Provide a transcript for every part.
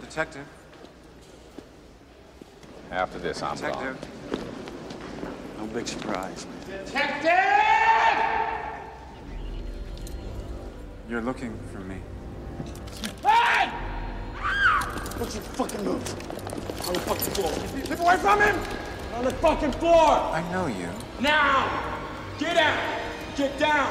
Detective. After this, I'm Detective. gone. No big surprise, man. You're looking for me. Hey! What's your fucking move? On the fucking floor. Keep away from him! On the fucking floor! I know you. Now! Get out! Get down!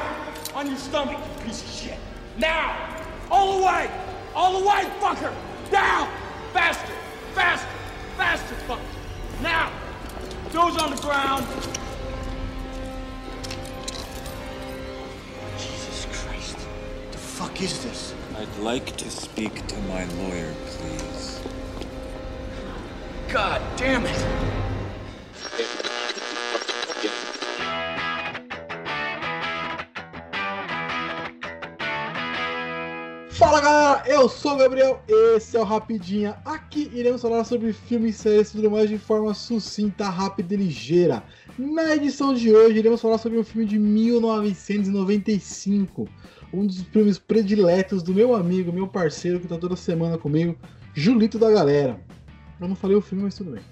On your stomach, you piece of shit! Now! All the way! All the way, fucker! Down! Faster! Faster! Faster, fucker! Now! Those on the ground! Jesus Christ. The fuck is this? I'd like to speak to my lawyer, please. God damn it! Eu sou o Gabriel, esse é o Rapidinha. Aqui iremos falar sobre filmes, séries e tudo mais de forma sucinta, rápida e ligeira. Na edição de hoje iremos falar sobre um filme de 1995, um dos filmes prediletos do meu amigo, meu parceiro que tá toda semana comigo, Julito da galera. Eu não falei o filme, mas tudo bem.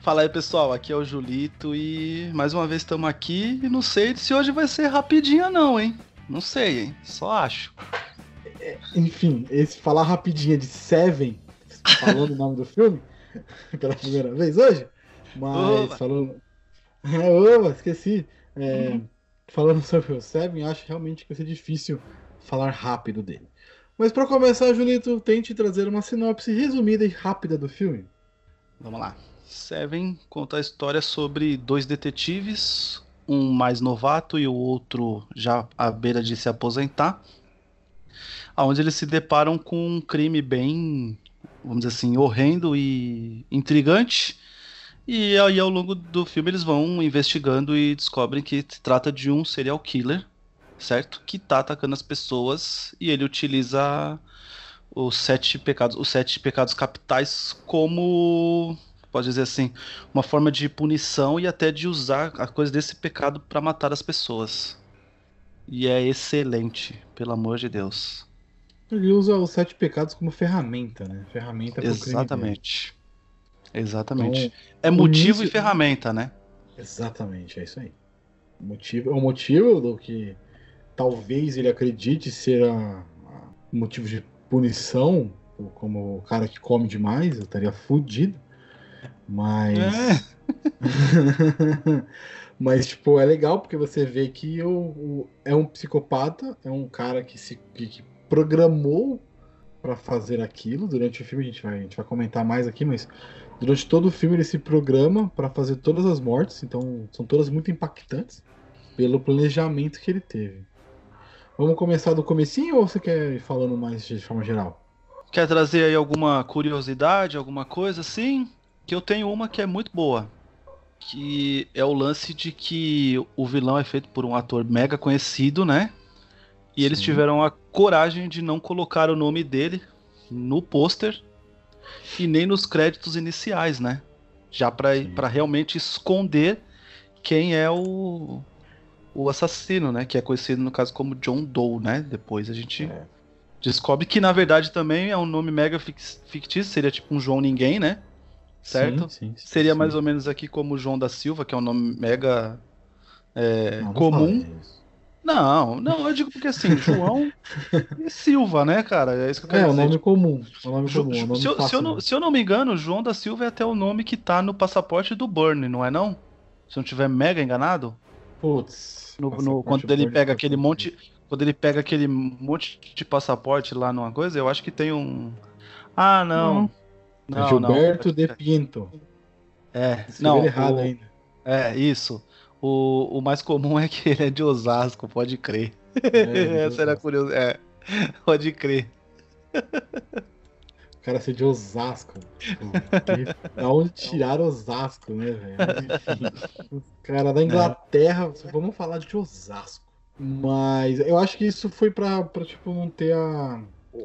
Fala aí pessoal, aqui é o Julito e mais uma vez estamos aqui e não sei se hoje vai ser rapidinha não, hein? Não sei, hein? Só acho. Enfim, esse falar rapidinho de Seven, falando o nome do filme, pela primeira vez hoje, mas Oba. falando. É, oba, esqueci. É, Falando sobre o Seven, acho realmente que vai ser difícil falar rápido dele. Mas para começar, Julito, tente trazer uma sinopse resumida e rápida do filme. Vamos lá. Seven conta a história sobre dois detetives, um mais novato e o outro já à beira de se aposentar, onde eles se deparam com um crime bem, vamos dizer assim, horrendo e intrigante. E aí ao longo do filme eles vão investigando e descobrem que se trata de um serial killer, certo? Que tá atacando as pessoas e ele utiliza os sete pecados, os sete pecados capitais como pode dizer assim, uma forma de punição e até de usar a coisa desse pecado para matar as pessoas. E é excelente, pelo amor de Deus. Ele usa os sete pecados como ferramenta, né? Ferramenta dele. Exatamente. Exatamente. Então, é motivo início- e ferramenta, né? Exatamente, é isso aí. O motivo, é o motivo do que talvez ele acredite ser a, a- motivo de punição, como o cara que come demais, eu estaria fudido. Mas. Mas, tipo, é legal porque você vê que o, o- é um psicopata, é um cara que se que, que programou pra fazer aquilo durante o filme. A gente, vai, a gente vai comentar mais aqui, mas durante todo o filme ele se programa pra fazer todas as mortes, então são todas muito impactantes pelo planejamento que ele teve. Vamos começar do comecinho ou você quer ir falando mais de forma geral? Quer trazer aí alguma curiosidade, alguma coisa assim? Que eu tenho uma que é muito boa. Que é o lance de que o vilão é feito por um ator mega conhecido, né? E eles Sim. tiveram a coragem de não colocar o nome dele no pôster e nem nos créditos iniciais, né? Já pra realmente esconder quem é o, o assassino, né? Que é conhecido no caso como John Doe, né? Depois a gente É. descobre que na verdade também é um nome mega fictício, seria tipo um João Ninguém, né? Certo? Sim, sim, sim, Seria mais ou menos aqui como João da Silva, que é um nome mega é, comum. Não, não, eu digo porque assim, João e Silva, né, cara? É isso que eu quero É, o dizer. nome comum. É o nome comum. o nome se, eu, se, eu não, se eu não me engano, João da Silva é até o nome que tá no passaporte do Burn, não é não? Se eu não tiver mega enganado? Putz. No, no- quando ele pega aquele monte. Quando ele pega aquele monte de passaporte lá numa coisa, eu acho que tem um. Ah, não. É Não, Gilberto não. de Pinto. É, Escreveu não. ele errado o- ainda. É, isso. O, o mais comum é que ele é de Osasco, pode crer. É, Essa era curioso. É, pode crer. O cara ser de Osasco. Da onde tiraram Osasco, né, velho? O cara da Inglaterra, vamos falar de Osasco. Mas eu acho que isso foi pra, pra tipo, não ter a.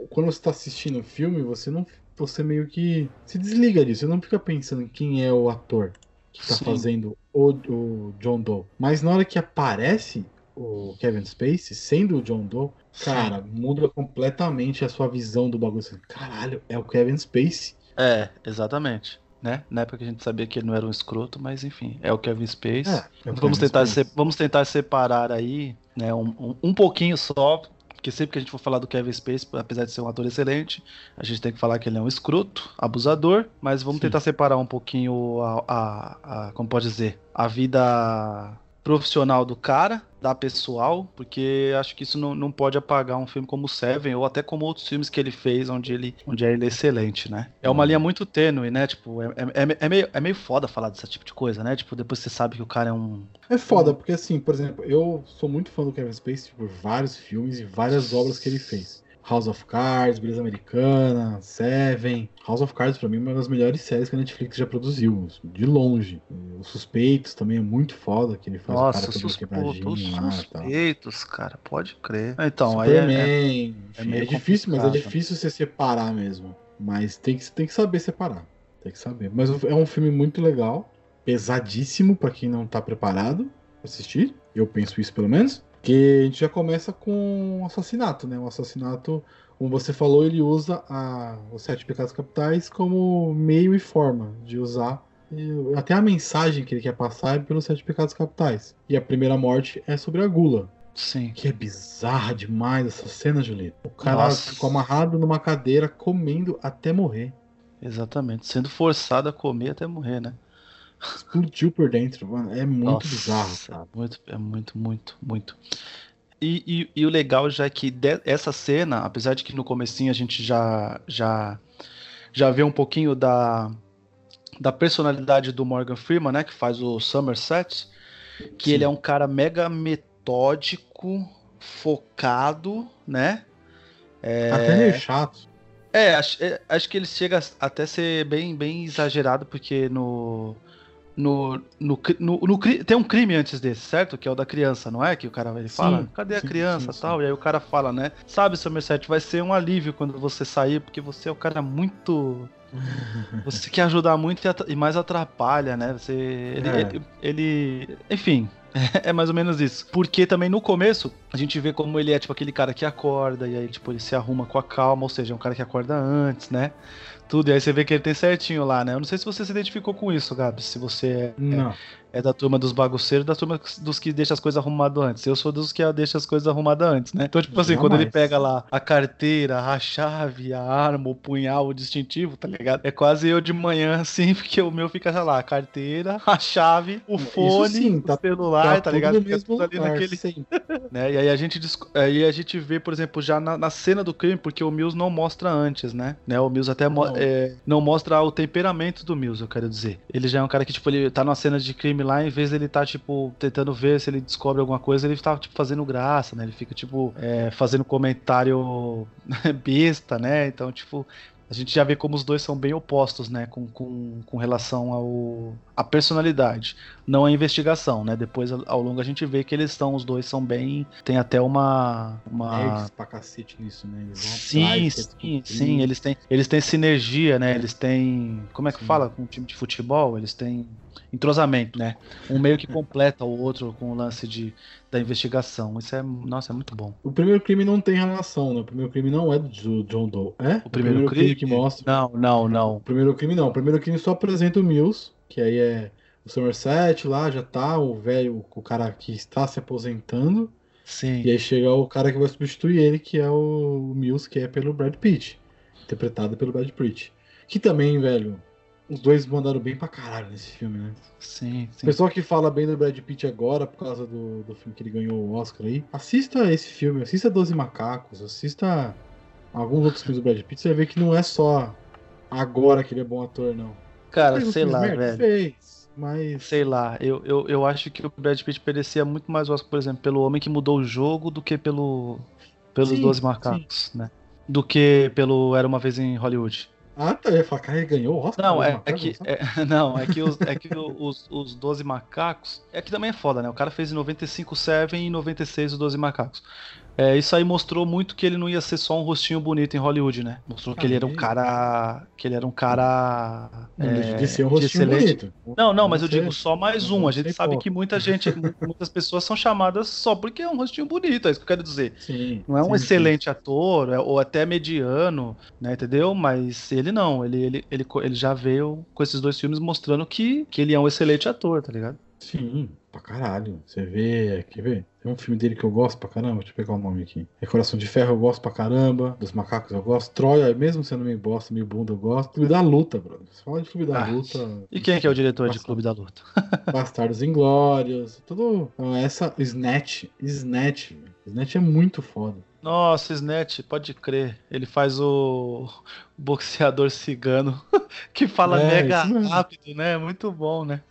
Quando você tá assistindo o filme, você não. Você meio que se desliga disso. Você não fica pensando em quem é o ator que tá Sim. fazendo o, o John Doe. Mas na hora que aparece o Kevin Spacey, sendo o John Doe, cara, muda completamente a sua visão do bagulho. Assim, Caralho, é o Kevin Spacey. É, exatamente. Né? Na época que a gente sabia que ele não era um escroto, mas enfim, é o Kevin Spacey. É, é o vamos, Kevin tentar Spacey. se- vamos tentar separar aí, né, um, um, um pouquinho só, porque sempre que a gente for falar do Kevin Spacey, apesar de ser um ator excelente, a gente tem que falar que ele é um escroto, abusador, mas vamos Sim. tentar separar um pouquinho a, a, a- como pode dizer, a vida profissional do cara, da pessoal, porque acho que isso não, não pode apagar um filme como Seven, ou até como outros filmes que ele fez, onde ele, onde ele é excelente, né? É uma linha muito tênue, né? Tipo, é, é, é, meio, é meio foda falar desse tipo de coisa, né? Tipo, depois você sabe que o cara é um, É foda, porque assim, por exemplo, eu sou muito fã do Kevin Spacey por vários filmes e várias obras que ele fez. House of Cards, Beleza Americana, Seven. House of Cards, pra mim, é uma das melhores séries que a Netflix já produziu, de longe. Os Suspeitos também é muito foda, que ele faz o Nossa, cara todo quebradinho lá tal. suspeitos, cara, pode crer. Então, aí é, Superman, é- enfim, é, meio difícil, mas é difícil você separar mesmo. Mas tem que, tem que saber separar. Tem que saber. Mas é um filme muito legal, pesadíssimo pra quem não tá preparado pra assistir. Eu penso isso pelo menos. Que a gente já começa com um assassinato, né? Um assassinato, como você falou, ele usa a, os sete pecados capitais como meio e forma de usar. até a mensagem que ele quer passar é pelos sete pecados capitais. E a primeira morte é sobre a gula. sim. Que é bizarra demais essa cena, Julito. O cara Nossa. ficou amarrado numa cadeira comendo até morrer. Exatamente. Sendo forçado a comer até morrer, né? Explodiu por dentro, mano. É muito Nossa, bizarro, cara. Muito, é muito, muito, muito. E, e- e o legal já é que de- essa cena, apesar de que no comecinho a gente já já já vê um pouquinho da, da personalidade do Morgan Freeman, né, que faz o Somerset, que Sim. ele é um cara mega metódico, focado, né? Até meio chato. É, acho, é, acho que ele chega a até ser bem, bem exagerado, porque no. No, no, no, no tem um crime antes desse, certo? Que é o da criança, não é? Que o cara ele fala, Sim, cadê a sim, criança sim, tal? E aí o cara fala, né? Sabe, Somerset, vai ser um alívio quando você sair, porque você é um cara muito. Você quer ajudar muito e, e mais atrapalha, né? Você. Ele. É. ele, ele- enfim. É mais ou menos isso. Porque também no começo, a gente vê como ele é tipo aquele cara que acorda, e aí, tipo, ele se arruma com a calma, ou seja, é um cara que acorda antes, né? Tudo, e aí você vê que ele tem certinho lá, né? Eu não sei se você se identificou com isso, Gabi. Se você é, Não. é da turma dos bagunceiros, da turma dos que deixa as coisas arrumadas antes. Eu sou dos que deixa as coisas arrumadas antes, né? Então, tipo assim, quando ele Jamais. pega lá a carteira, a chave, a arma, o punhal, o distintivo, tá ligado? É quase eu de manhã, assim, porque o meu fica já lá, a carteira, a chave, o fone, sim, tá- o celular, tá, tudo ligado? Fica tudo ali lugar, naquele sempre. né? E aí a gente aí a gente vê, por exemplo, já na, na cena do crime, porque o Mills não mostra antes, né? né? O Mills até mo- Não. é, não mostra o temperamento do Mills, eu quero dizer. Ele já é um cara que, tipo, ele tá numa cena de crime lá, em vez dele tá, tipo, tentando ver se ele descobre alguma coisa, ele tá, tipo, fazendo graça, né? Ele fica, tipo, é, fazendo comentário besta, né? Então, tipo. A gente já vê como os dois são bem opostos, né? Com, com, com relação ao a personalidade, não a investigação, né? Depois, ao longo, a gente vê que eles estão, os dois são bem. Tem até uma. uma... Nerds pra cacete nisso, né? Eles vão Sim, atrás, sim, descobrir. sim. Eles têm, eles têm sinergia, né? Eles têm. Como é que Sim. fala com um time de futebol? Eles têm entrosamento, né? Um meio que completa o outro com o lance de, da investigação. Isso é. Nossa, é muito bom. O primeiro crime não tem relação, né? O primeiro crime não é do John Doe. É? O primeiro, crime, que mostra. Não, não, não. O primeiro crime não. O primeiro crime só apresenta o Mills, que aí é o Somerset lá, já tá, o velho, o cara que está se aposentando. Sim. E aí chega o cara que vai substituir ele, que é o Mills, que é pelo Brad Pitt. Interpretado pelo Brad Pitt. Que também, velho, os dois mandaram bem pra caralho nesse filme, né? Sim, O sim. pessoal que fala bem do Brad Pitt agora, por causa do, do filme que ele ganhou o Oscar aí, assista esse filme, assista Doze Macacos, assista alguns outros filmes do Brad Pitt, você vai ver que não é só agora que ele é bom ator, não. Cara, sei lá, merda? velho. Fez, mas... Sei lá, eu, eu, eu acho que o Brad Pitt merecia muito mais o Oscar, por exemplo, pelo Homem que Mudou o Jogo do que pelo pelos Sim, Doze Macacos, né? Do que pelo Era Uma Vez em Hollywood. Ah, tá, eu ia falar, cara, ele ganhou o Oscar? Não, é, é que. é- não, é que, os, é que o- os, os 12 macacos. É que também é foda, né? O cara fez em 95 Seven e em 96 os 12 macacos. É, isso aí mostrou muito que ele não ia ser só um rostinho bonito em Hollywood, né? Mostrou que Ah, ele era um cara. Que ele era um cara. Não é, deixa de ser um rostinho excelente- bonito. Não, não, mas eu digo só mais um. A gente sabe que muita gente, muitas pessoas são chamadas só porque é um rostinho bonito, é isso que eu quero dizer. Sim, Não é um sim, sim. excelente ator, é- ou até mediano, né, entendeu? Mas ele não, ele, ele, ele, ele já veio com esses dois filmes mostrando que, que ele é um excelente ator, tá ligado? Sim, pra caralho. Você vê, quer ver? Tem um filme dele que eu gosto pra caramba, deixa eu pegar o nome aqui. É Coração de Ferro eu gosto pra caramba, dos macacos eu gosto, Troia, mesmo sendo meio bosta, meio bunda eu gosto. Clube da Luta, brother. Você fala de Clube da Ah, Luta. E quem é que é o diretor de Nossa. Clube da Luta? Bastardos Inglórios, tudo. Essa Snatch, Snatch. Snatch é muito foda. Nossa, Snatch, pode crer. Ele faz o boxeador cigano que fala É, mega rápido, né? Muito bom, né?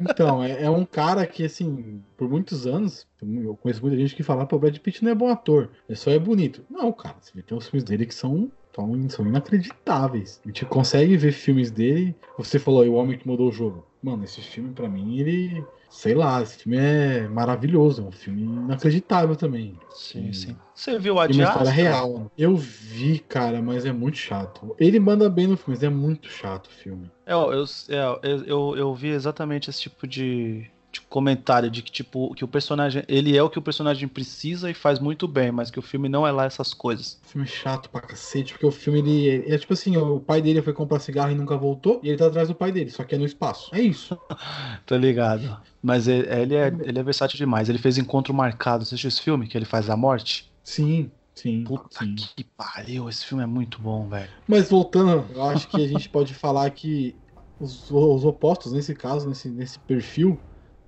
Então, é, é um cara que, assim, por muitos anos, eu conheço muita gente que fala, pô, o Brad Pitt não é bom ator, ele só é bonito. Não, cara, você vê, tem os filmes dele que são, são, são inacreditáveis. A gente consegue ver filmes dele. Você falou aí, O Homem que Mudou o Jogo. Mano, esse filme, pra mim, ele. Sei lá, esse filme é maravilhoso. É um filme inacreditável também. Sim, Sim. Você viu o Tem uma Adiasta? história real. Eu vi, cara, mas é muito chato. Ele manda bem no filme, mas é muito chato o filme. É, Eu, eu, é, eu, eu, eu vi exatamente esse tipo de, de comentário de que tipo que o personagem ele é o que o personagem precisa e faz muito bem, mas que o filme não é lá essas coisas. Filme chato pra cacete, porque o filme ele é tipo assim, o pai dele foi comprar cigarro e nunca voltou, e ele tá atrás do pai dele, só que é no espaço. É isso. Tá ligado? Mas ele, ele é ele é versátil demais. Ele fez Encontro Marcado. Você assistiu esse filme que ele faz a morte? Sim, sim. Puta sim. que pariu, esse filme é muito bom, velho. Mas voltando, eu acho que a gente pode falar que os, os opostos, nesse caso, nesse, nesse perfil,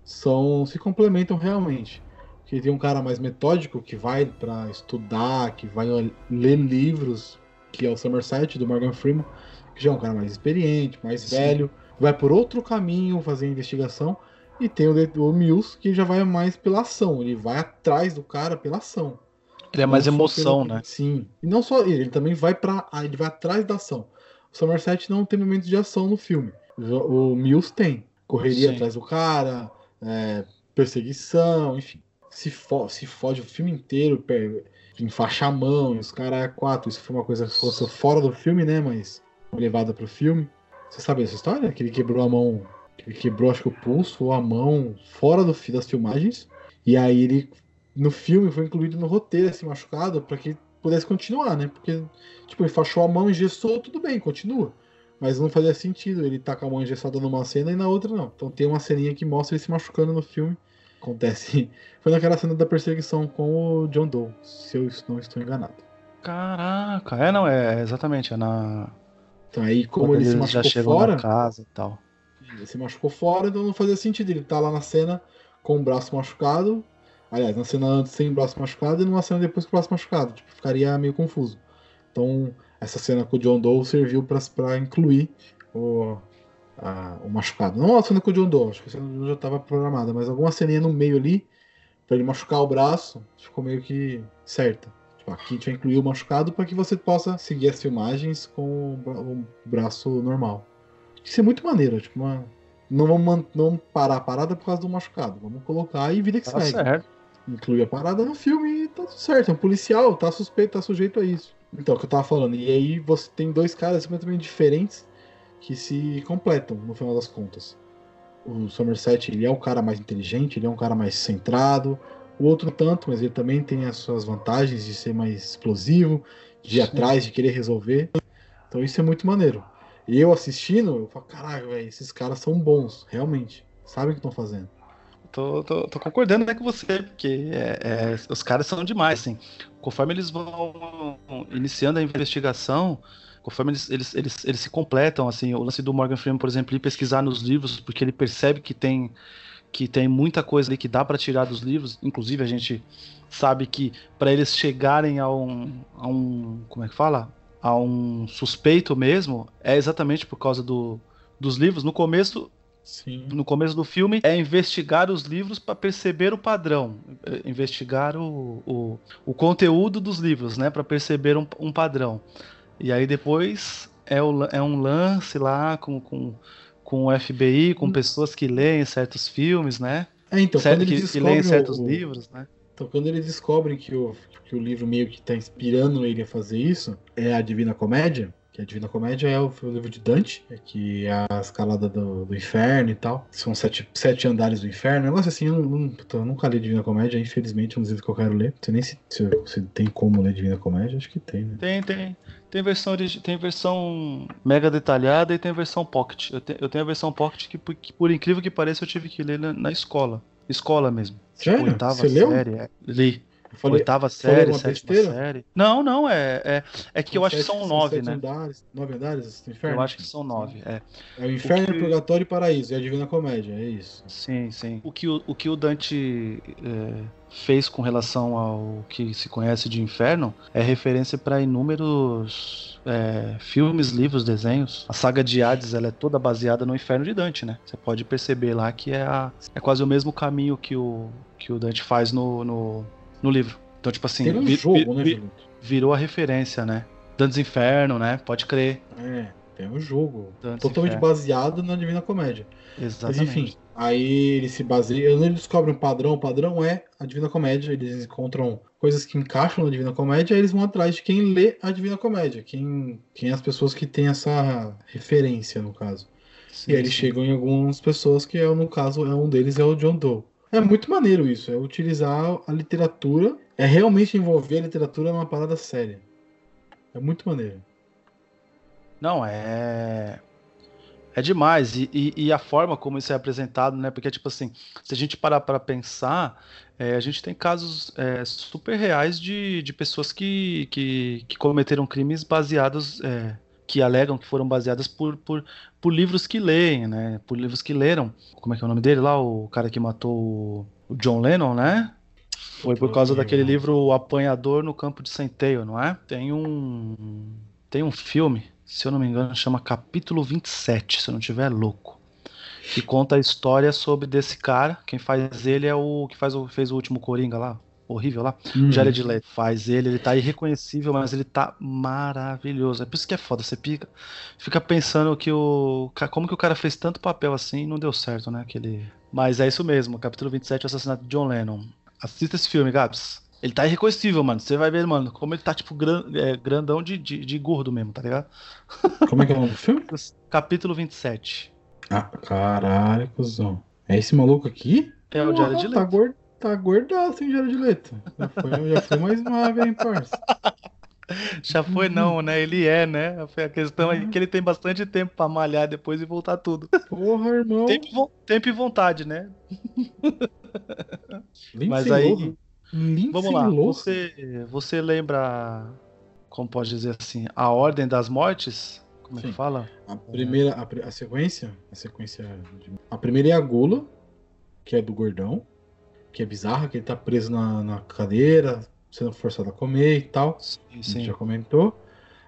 são se complementam realmente. Porque tem um cara mais metódico que vai pra estudar, que vai ler livros, que é o Somerset do Morgan Freeman, que já é um cara mais experiente, mais Sim. velho, vai por outro caminho fazer investigação. E tem o, o Mills que já vai mais pela ação, ele vai atrás do cara pela ação. Ele é mais Não emoção, pelo- né? Sim. E não só ele, ele também vai para, ele vai atrás da ação. O Somerset não tem momentos de ação no filme. O o Mills tem. Correria Sim. atrás do cara, é, perseguição, enfim. Se, fo se fode o filme inteiro, enfaixa a mão, e os caras é quatro. Isso foi uma coisa que fosse fora do filme, né? Mas levada pro filme. Você sabe essa história? Que ele quebrou a mão. Que ele quebrou, acho que o pulso ou a mão fora do, das filmagens. E aí ele no filme foi incluído no roteiro esse machucado para que pudesse continuar, né? Porque, tipo, enfaixou a mão, engessou, tudo bem, continua. Mas não fazia sentido ele tá com a mão engessada numa cena e na outra não. Então tem uma ceninha que mostra ele se machucando no filme. Acontece. Foi naquela cena da perseguição com o John Doe, se eu não estou enganado. Caraca, é não, é exatamente, é na Então aí, como quando ele se machucou fora, casa e tal. ele se machucou fora, então não fazia sentido. Ele tá lá na cena com o braço machucado. Aliás, na cena antes sem o braço machucado e numa cena depois com o braço machucado. Tipo, ficaria meio confuso. Então, essa cena com o John Doe serviu pra, pra incluir o, a- o machucado. Não a cena com o John Doe, acho que a cena do John Doe já estava programada, mas alguma ceninha no meio ali, pra ele machucar o braço, ficou meio que certa. Tipo, aqui a gente vai incluir o machucado para que você possa seguir as filmagens com o bra- o braço normal. Isso é muito maneiro, tipo, uma... não, vamos não parar a parada por causa do machucado. Vamos colocar e vida que Tá segue. certo. Inclui a parada no filme e tá tudo certo. É um policial, tá suspeito, tá sujeito a isso. Então, é o que eu tava falando. E aí você tem dois caras completamente diferentes que se completam no final das contas. O Somerset, ele é um cara mais inteligente, ele é um cara mais centrado. O outro tanto, mas ele também tem as suas vantagens de ser mais explosivo, de ir atrás, de querer resolver. Então isso é muito maneiro. E eu assistindo, eu falo, caralho, velho, esses caras são bons, realmente. Sabem o que estão fazendo. Tô, tô, tô concordando né, com você, porque é, é, os caras são demais, assim. Conforme eles vão iniciando a investigação, conforme eles, eles, eles, eles se completam, assim, o lance do Morgan Freeman, por exemplo, ele pesquisar nos livros, porque ele percebe que tem, que tem muita coisa ali que dá para tirar dos livros, inclusive a gente sabe que para eles chegarem a um, a um, como é que fala? A um suspeito mesmo, é exatamente por causa do, dos livros. No começo, Sim. no começo do filme é investigar os livros para perceber o padrão, é, investigar o, o, o conteúdo dos livros, né, para perceber um, um padrão. E aí depois é, o, é um lance lá com, com, com o FBI, com pessoas que leem certos filmes, né? É, então, certo, quando que, que leem certos o- livros, né? Então, quando eles descobrem que o, que o livro meio que tá inspirando ele a fazer isso, é a Divina Comédia, que a Divina Comédia é o, o livro de Dante, é que é a escalada do, do inferno e tal. São sete, sete andares do inferno. Um negócio assim, eu, puta, eu nunca li Divina Comédia, infelizmente, é um livro que eu quero ler. Não sei nem se, se, se tem como ler Divina Comédia, acho que tem, né? Tem, tem. Tem versão, tem versão mega detalhada e tem versão pocket. Eu, te, eu tenho a versão pocket que, que, por incrível que pareça, eu tive que ler na, na escola. Escola mesmo. Sério? Tipo, oitava Você leu? série. É, li. Falei- oitava série, sétima besteira? série. Não, não, é. É, é que eu acho que são nove, né? Andares, nove andares inferno? Eu acho que são nove. É. É o inferno, O que- purgatório e paraíso. É a Divina Comédia, é isso. Sim, sim. O que o, o, que o Dante é, fez com relação ao que se conhece de inferno é referência para inúmeros é, filmes, livros, desenhos. A saga de Hades ela é toda baseada no inferno de Dante, né? Você pode perceber lá que é, a, é quase o mesmo caminho que o, que o Dante faz no, no, no livro. Então, tipo assim, Tem um vi- jogo, vi- né, virou a referência, né? Dantes Inferno, né? Pode crer. É, tem um jogo. Dantes Totalmente Inferno. baseado na Divina Comédia. Exatamente. Mas enfim, aí ele se baseia. Ele descobre um padrão. O padrão é a Divina Comédia. Eles encontram coisas que encaixam na Divina Comédia. Aí eles vão atrás de quem lê a Divina Comédia. Quem, quem é as pessoas que têm essa referência, no caso. Sim, e aí eles sim. chegam em algumas pessoas que, é, no caso, é um deles é o John Doe. É muito maneiro isso. É utilizar a literatura. É realmente envolver a literatura numa parada séria. É muito maneiro. Não, é. É demais. E, e- e a forma como isso é apresentado, né? Porque, tipo assim, se a gente parar para pensar, é, a gente tem casos é, super reais de, de pessoas que, que, que cometeram crimes baseados. é, que alegam que foram baseadas por, por, por livros que leem, né? Por livros que leram. Como é que é o nome dele lá? O cara que matou o- John Lennon, né? Foi por causa daquele livro O Apanhador no Campo de Centeio, não é? Tem um. Tem um filme, se eu não me engano, chama Capítulo 27, se eu não estiver louco. Que conta a história sobre desse cara. Quem faz ele é o que faz o, fez o último Coringa lá. Horrível lá. Hum. Jared Leto faz ele, ele tá irreconhecível, mas ele tá maravilhoso. É por isso que é foda, você fica, fica pensando que o. Como que o cara fez tanto papel assim e não deu certo, né? Aquele... Mas é isso mesmo, capítulo 27, o assassinato de John Lennon. Assista esse filme, Gabs. Ele tá irreconhecível, mano. Você vai ver, mano, como ele tá, tipo, gran- é, grandão de, de, de gordo mesmo, tá ligado? Como é que é o nome do filme? Capítulo 27. Ah, caralho, cuzão. É esse maluco aqui? É o Jared Tá, Leto. gordo, tá gordaço, hein, Jared Leto? Já foi, já foi mais nove, hein, parça? Já foi não, né? Ele é, né? A questão é que ele tem bastante tempo pra malhar depois e voltar tudo. Porra, irmão. Tempo, e tempo e vontade, né? Lindsay Mas aí. Lindsay vamos lá. Lohan. Você, você lembra, como pode dizer assim, a ordem das mortes? Como é Sim. que fala? A primeira, a, a sequência, a sequência, de- a primeira é a gula, que é do gordão, que é bizarra, que ele tá preso na, na cadeira, sendo forçado a comer e tal. Sim, A gente sim. já comentou.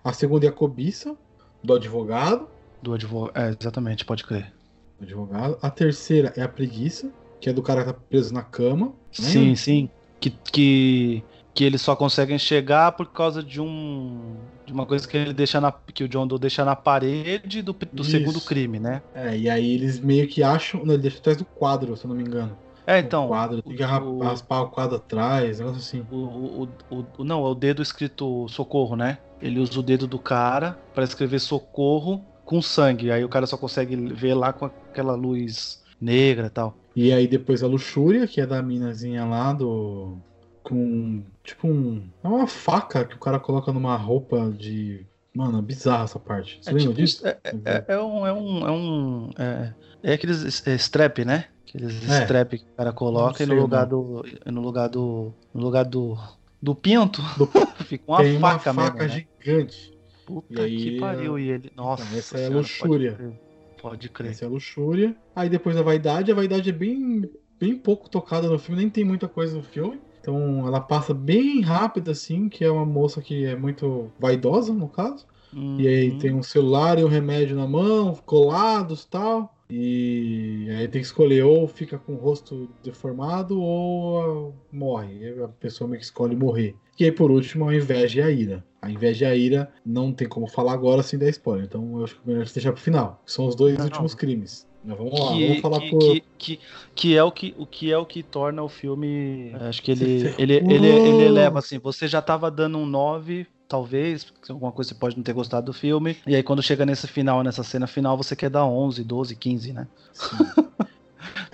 A segunda é a cobiça, do advogado, Do advogado. É, exatamente, pode crer. do advogado. A terceira é a preguiça, que é do cara que tá preso na cama. Sim, Lembra? sim. Que, que, que eles só conseguem chegar por causa de um. De uma coisa que ele deixa na. Que o John Doe deixa na parede do, do Isso. segundo crime, né? É, e aí eles meio que acham. Não, ele deixa atrás do quadro, se eu não me engano. É, o então. quadro, tem que o- ra- o- raspar o quadro atrás, negócio assim. O, o, o, o- não, é o dedo escrito socorro, né? Ele usa o dedo do cara pra escrever socorro com sangue. Aí o cara só consegue ver lá com aquela luz negra e tal. E aí depois a luxúria, que é da minazinha lá do. Com. Tipo um. É uma faca que o cara coloca numa roupa de. Mano, é bizarra essa parte. Você É lembra tipo, disso? é, é, é um. É um. É, um, é, é aqueles é, strap, né? Aqueles É. strap que o cara coloca e Não no sei lugar do. e No lugar do. No lugar do. Do pinto Do- fica uma Tem faca, uma faca mesmo. Né? gigante. Puta E aí, que pariu. E ele. Nossa. essa é senhora, luxúria. Pode crer. Pode crer. Essa é luxúria. Aí depois a vaidade. A vaidade é bem, bem pouco tocada no filme, nem tem muita coisa no filme. Então ela passa bem rápida, assim, que é uma moça que é muito vaidosa, no caso. E aí Uhum. tem um celular e um remédio na mão, colados tal. E aí tem que escolher ou fica com o rosto deformado ou morre. A pessoa meio que escolhe morrer. E aí por último a inveja e a ira. A inveja e a ira não tem como falar agora sem dar spoiler. Então eu acho que é melhor deixar pro final. São os dois Não, últimos não. crimes. Mas vamos lá, que, vamos falar que, por. que, que, que é o que o que é o que torna o filme acho que ele ele, ferrou. ele, ele eleva assim você já tava dando um 9 talvez alguma coisa você pode não ter gostado do filme e aí quando chega nesse final nessa cena final você quer dar 11 12 15 né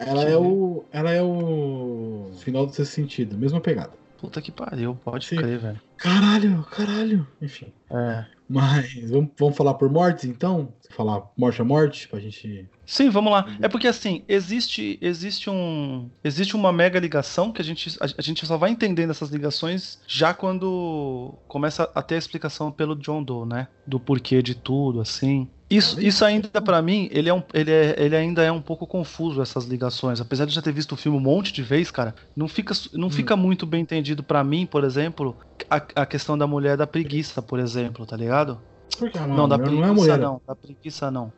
Ela é o. Ela é o. Final do sexto sentido, mesma pegada. Puta que pariu pode Sim. crer velho Caralho, caralho. Enfim. é. Mas vamos, vamos falar por mortes então? Falar morte a morte pra gente. Sim, vamos lá. É porque assim, existe existe um existe uma mega ligação que a gente a, a gente só vai entendendo essas ligações já quando começa a ter a explicação pelo John Doe, né? Do porquê de tudo, assim. Isso, isso ainda pra mim, ele é um ele, é, ele ainda é um pouco confuso essas ligações. Apesar de eu já ter visto o filme um monte de vezes, cara, não fica não fica muito bem entendido pra mim, por exemplo, a, a questão da mulher da preguiça, por exemplo, tá ligado? Porque a Não, da preguiça não é mulher. não, da preguiça não.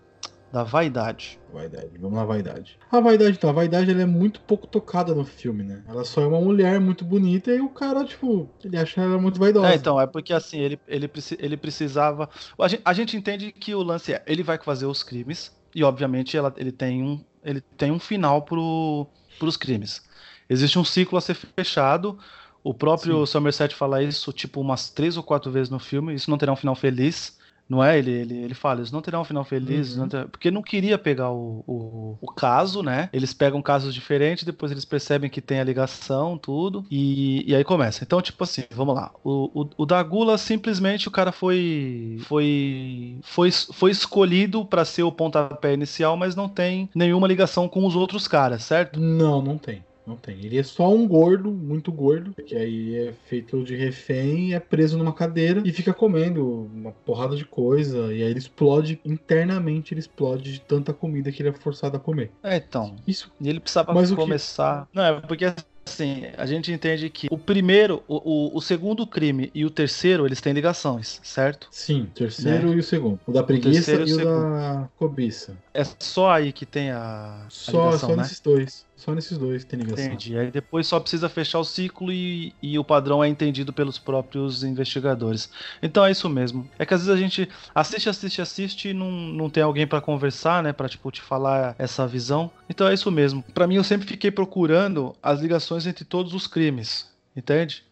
Da vaidade. Vaidade, vamos na vaidade. A vaidade, então, a vaidade ela é muito pouco tocada no filme, né? Ela só é uma mulher muito bonita e o cara, tipo, ele acha ela muito vaidosa. É, então, é porque assim, ele, ele, ele precisava. A gente, a gente entende que o lance é, ele vai fazer os crimes, e obviamente ela, ele, tem um, ele tem um final pro, pros crimes. Existe um ciclo a ser fechado. O próprio Somerset fala isso, tipo, umas três ou quatro vezes no filme. Isso não terá um final feliz. Não é? Ele, ele, ele fala, isso não terá um final feliz. Uhum. não Porque não queria pegar o, o, o caso, né? Eles pegam casos diferentes, depois eles percebem que tem a ligação, tudo. E, e aí começa. Então, tipo assim, vamos lá. O, o, o da Gula, simplesmente, o cara foi. Foi. Foi, foi escolhido pra ser o pontapé inicial, mas não tem nenhuma ligação com os outros caras, certo? Não, não tem. Não tem. Ele é só um gordo, muito gordo, que aí é feito de refém, é preso numa cadeira e fica comendo uma porrada de coisa. E aí ele explode, internamente ele explode de tanta comida que ele é forçado a comer. É, então. Isso. E ele precisava Mas o que- começar. Não, é porque assim, a gente entende que o primeiro, o, o, o segundo crime e o terceiro, eles têm ligações, certo? Sim, o terceiro e o segundo. O da preguiça Né? terceiro e e o o da cobiça. É só aí que tem a, a Só, ligação, só né? nesses dois. Só nesses dois tem ligação. Entendi. Aí depois só precisa fechar o ciclo e, e o padrão é entendido pelos próprios investigadores. Então é isso mesmo. É que às vezes a gente assiste, assiste, assiste e não, não tem alguém pra conversar, né? Pra tipo, te falar essa visão. Então é isso mesmo. Pra mim eu sempre fiquei procurando as ligações entre todos os crimes. Entende?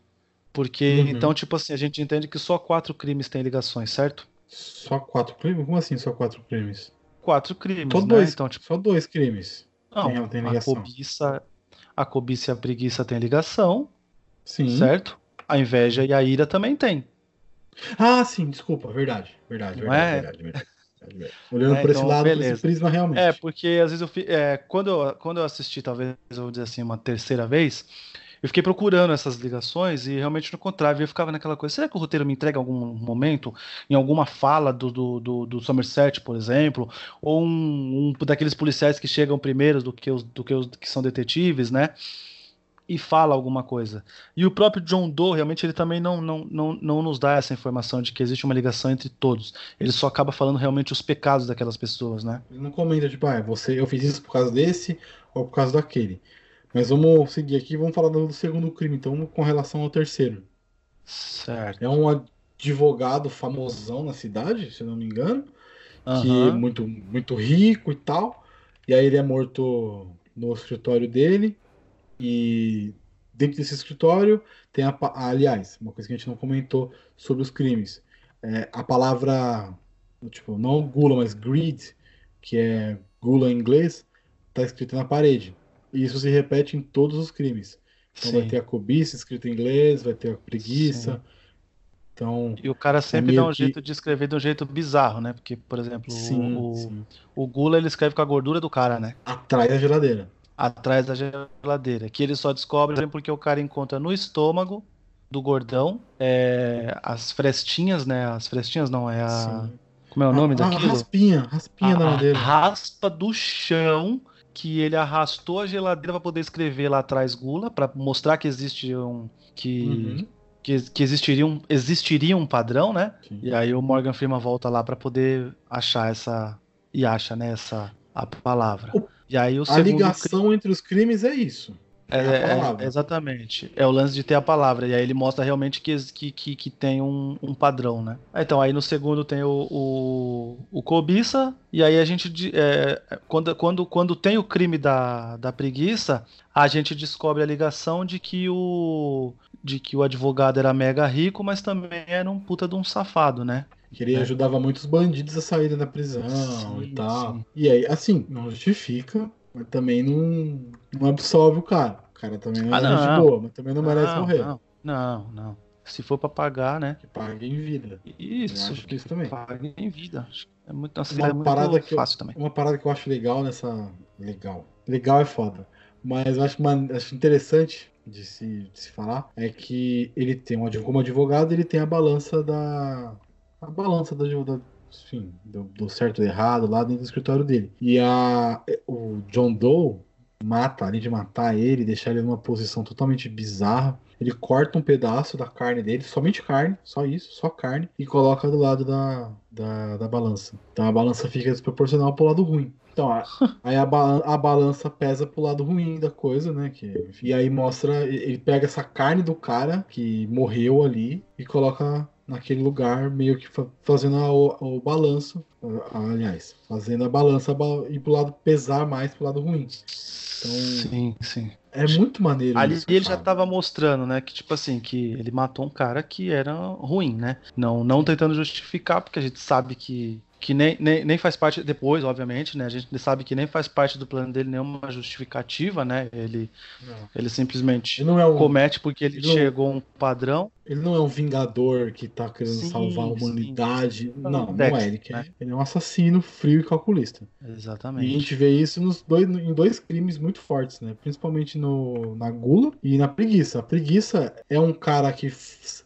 Porque Uhum. então, tipo assim, a gente entende que só quatro crimes têm ligações, certo? Só quatro crimes? Como assim só quatro crimes? Quatro crimes, Só né? dois. Então, tipo, Só dois crimes. Não, tem- tem a ligação. cobiça, a cobiça e a preguiça têm ligação. Sim. certo? A inveja e a ira também tem. Ah, sim, desculpa, verdade. Verdade, Não verdade, é? verdade, verdade, verdade. Olhando É, por esse então, lado, por beleza. esse prisma realmente. É, porque às vezes eu fi, é, quando, eu, quando eu assisti, talvez eu vou dizer assim, uma terceira vez, eu fiquei procurando essas ligações e realmente não encontrava. Eu ficava naquela coisa, será que o roteiro me entrega em algum momento, em alguma fala do, do, do, do Somerset, por exemplo, ou um, um daqueles policiais que chegam primeiros do que os, do que os que são detetives, né? E fala alguma coisa. E o próprio John Doe, realmente, ele também não, não, não, não nos dá essa informação de que existe uma ligação entre todos. Ele só acaba falando realmente os pecados daquelas pessoas, né? Ele não comenta, tipo, ah, você, eu fiz isso por causa desse ou por causa daquele. Mas vamos seguir aqui, vamos falar do segundo crime, então, com relação ao terceiro. Certo. É um advogado famosão na cidade, se não me engano, que é muito, muito rico e tal. E aí ele é morto no escritório dele. E dentro desse escritório tem a. Aliás, uma coisa que a gente não comentou sobre os crimes. É, a palavra, tipo, não gula, mas greed, que é gula em inglês, tá escrita na parede. E isso se repete em todos os crimes. Então vai Sim. ter a cobiça escrita em inglês, vai ter a preguiça. Então, E o cara sempre dá um que- jeito de escrever de um jeito bizarro, né? Porque, por exemplo, sim, o, sim. o Gula ele escreve com a gordura do cara, né? Atrás da geladeira. Atrás da geladeira. Que ele só descobre porque o cara encontra no estômago do gordão é, as frestinhas, né? As frestinhas não, é a. Sim. Como é o nome A- a daquilo? raspinha, raspinha da a madeira. raspa do chão que ele arrastou a geladeira para poder escrever lá atrás gula, para mostrar que existe um que, Uhum. que, que existiria, um, existiria um padrão, né? Sim. E aí o Morgan Freeman volta lá para poder achar essa e acha né, essa a palavra. O- E aí o A ligação entre os crimes é isso. É, É é- exatamente. É o lance de ter a palavra. E aí ele mostra realmente que, que, que, que tem um, um padrão, né? Ah, Então, aí no segundo tem o, o, o cobiça. E aí a gente. é, quando, quando, quando tem o crime da, da preguiça, a gente descobre a ligação de que o. De que o advogado era mega rico, mas também era um puta de um safado, né? Que ele É. ajudava muitos bandidos a saírem da prisão Sim, e tal. sim. E aí, assim, não justifica, mas também não, não absolve o cara. O cara também não é Ah, gente não. boa, mas também não merece Não, morrer. Não, não, não. Se for pra pagar, né? Que pague em vida. Isso, acho que isso também. pague em vida. É muito, nossa, Uma é muito parada que eu- fácil também. Uma parada que eu acho legal nessa. Legal. Legal é foda. Mas eu acho, uma- acho interessante de se, de se falar é que ele tem, um como advogado, ele tem a balança da. A balança da, da enfim, do, do certo e errado lá dentro do escritório dele. E a, o John Doe mata, além de matar ele, deixar ele numa posição totalmente bizarra. Ele corta um pedaço da carne dele, somente carne, só isso, só carne, e coloca do lado da, da, da balança. Então a balança fica desproporcional pro lado ruim. Então, a- aí a, ba- a balança pesa pro lado ruim da coisa, né? Que, e aí mostra, ele pega essa carne do cara que morreu ali e coloca naquele lugar, meio que fa- fazendo a- o, o balanço, aliás, fazendo a balança ba- ir pro lado pesar mais pro lado ruim. Então, Sim, sim. é muito maneiro Ali isso, ele já cara. tava mostrando, né, que tipo assim, que ele matou um cara que era ruim, né? Não, não tentando justificar, porque a gente sabe que que nem, nem, nem faz parte depois, obviamente, né? A gente sabe que nem faz parte do plano dele nenhuma justificativa, né? Ele Não. ele simplesmente Ele não é um, comete porque ele ele não- chegou a um padrão. ele não é um vingador que tá querendo Sim, salvar a sim. humanidade. Não, Não, não Dexter, é. Ele, né? ele é um assassino frio e calculista. E a Exatamente. gente vê isso nos dois, em dois crimes muito fortes, né? Principalmente no, na gula e na preguiça. A preguiça é um cara que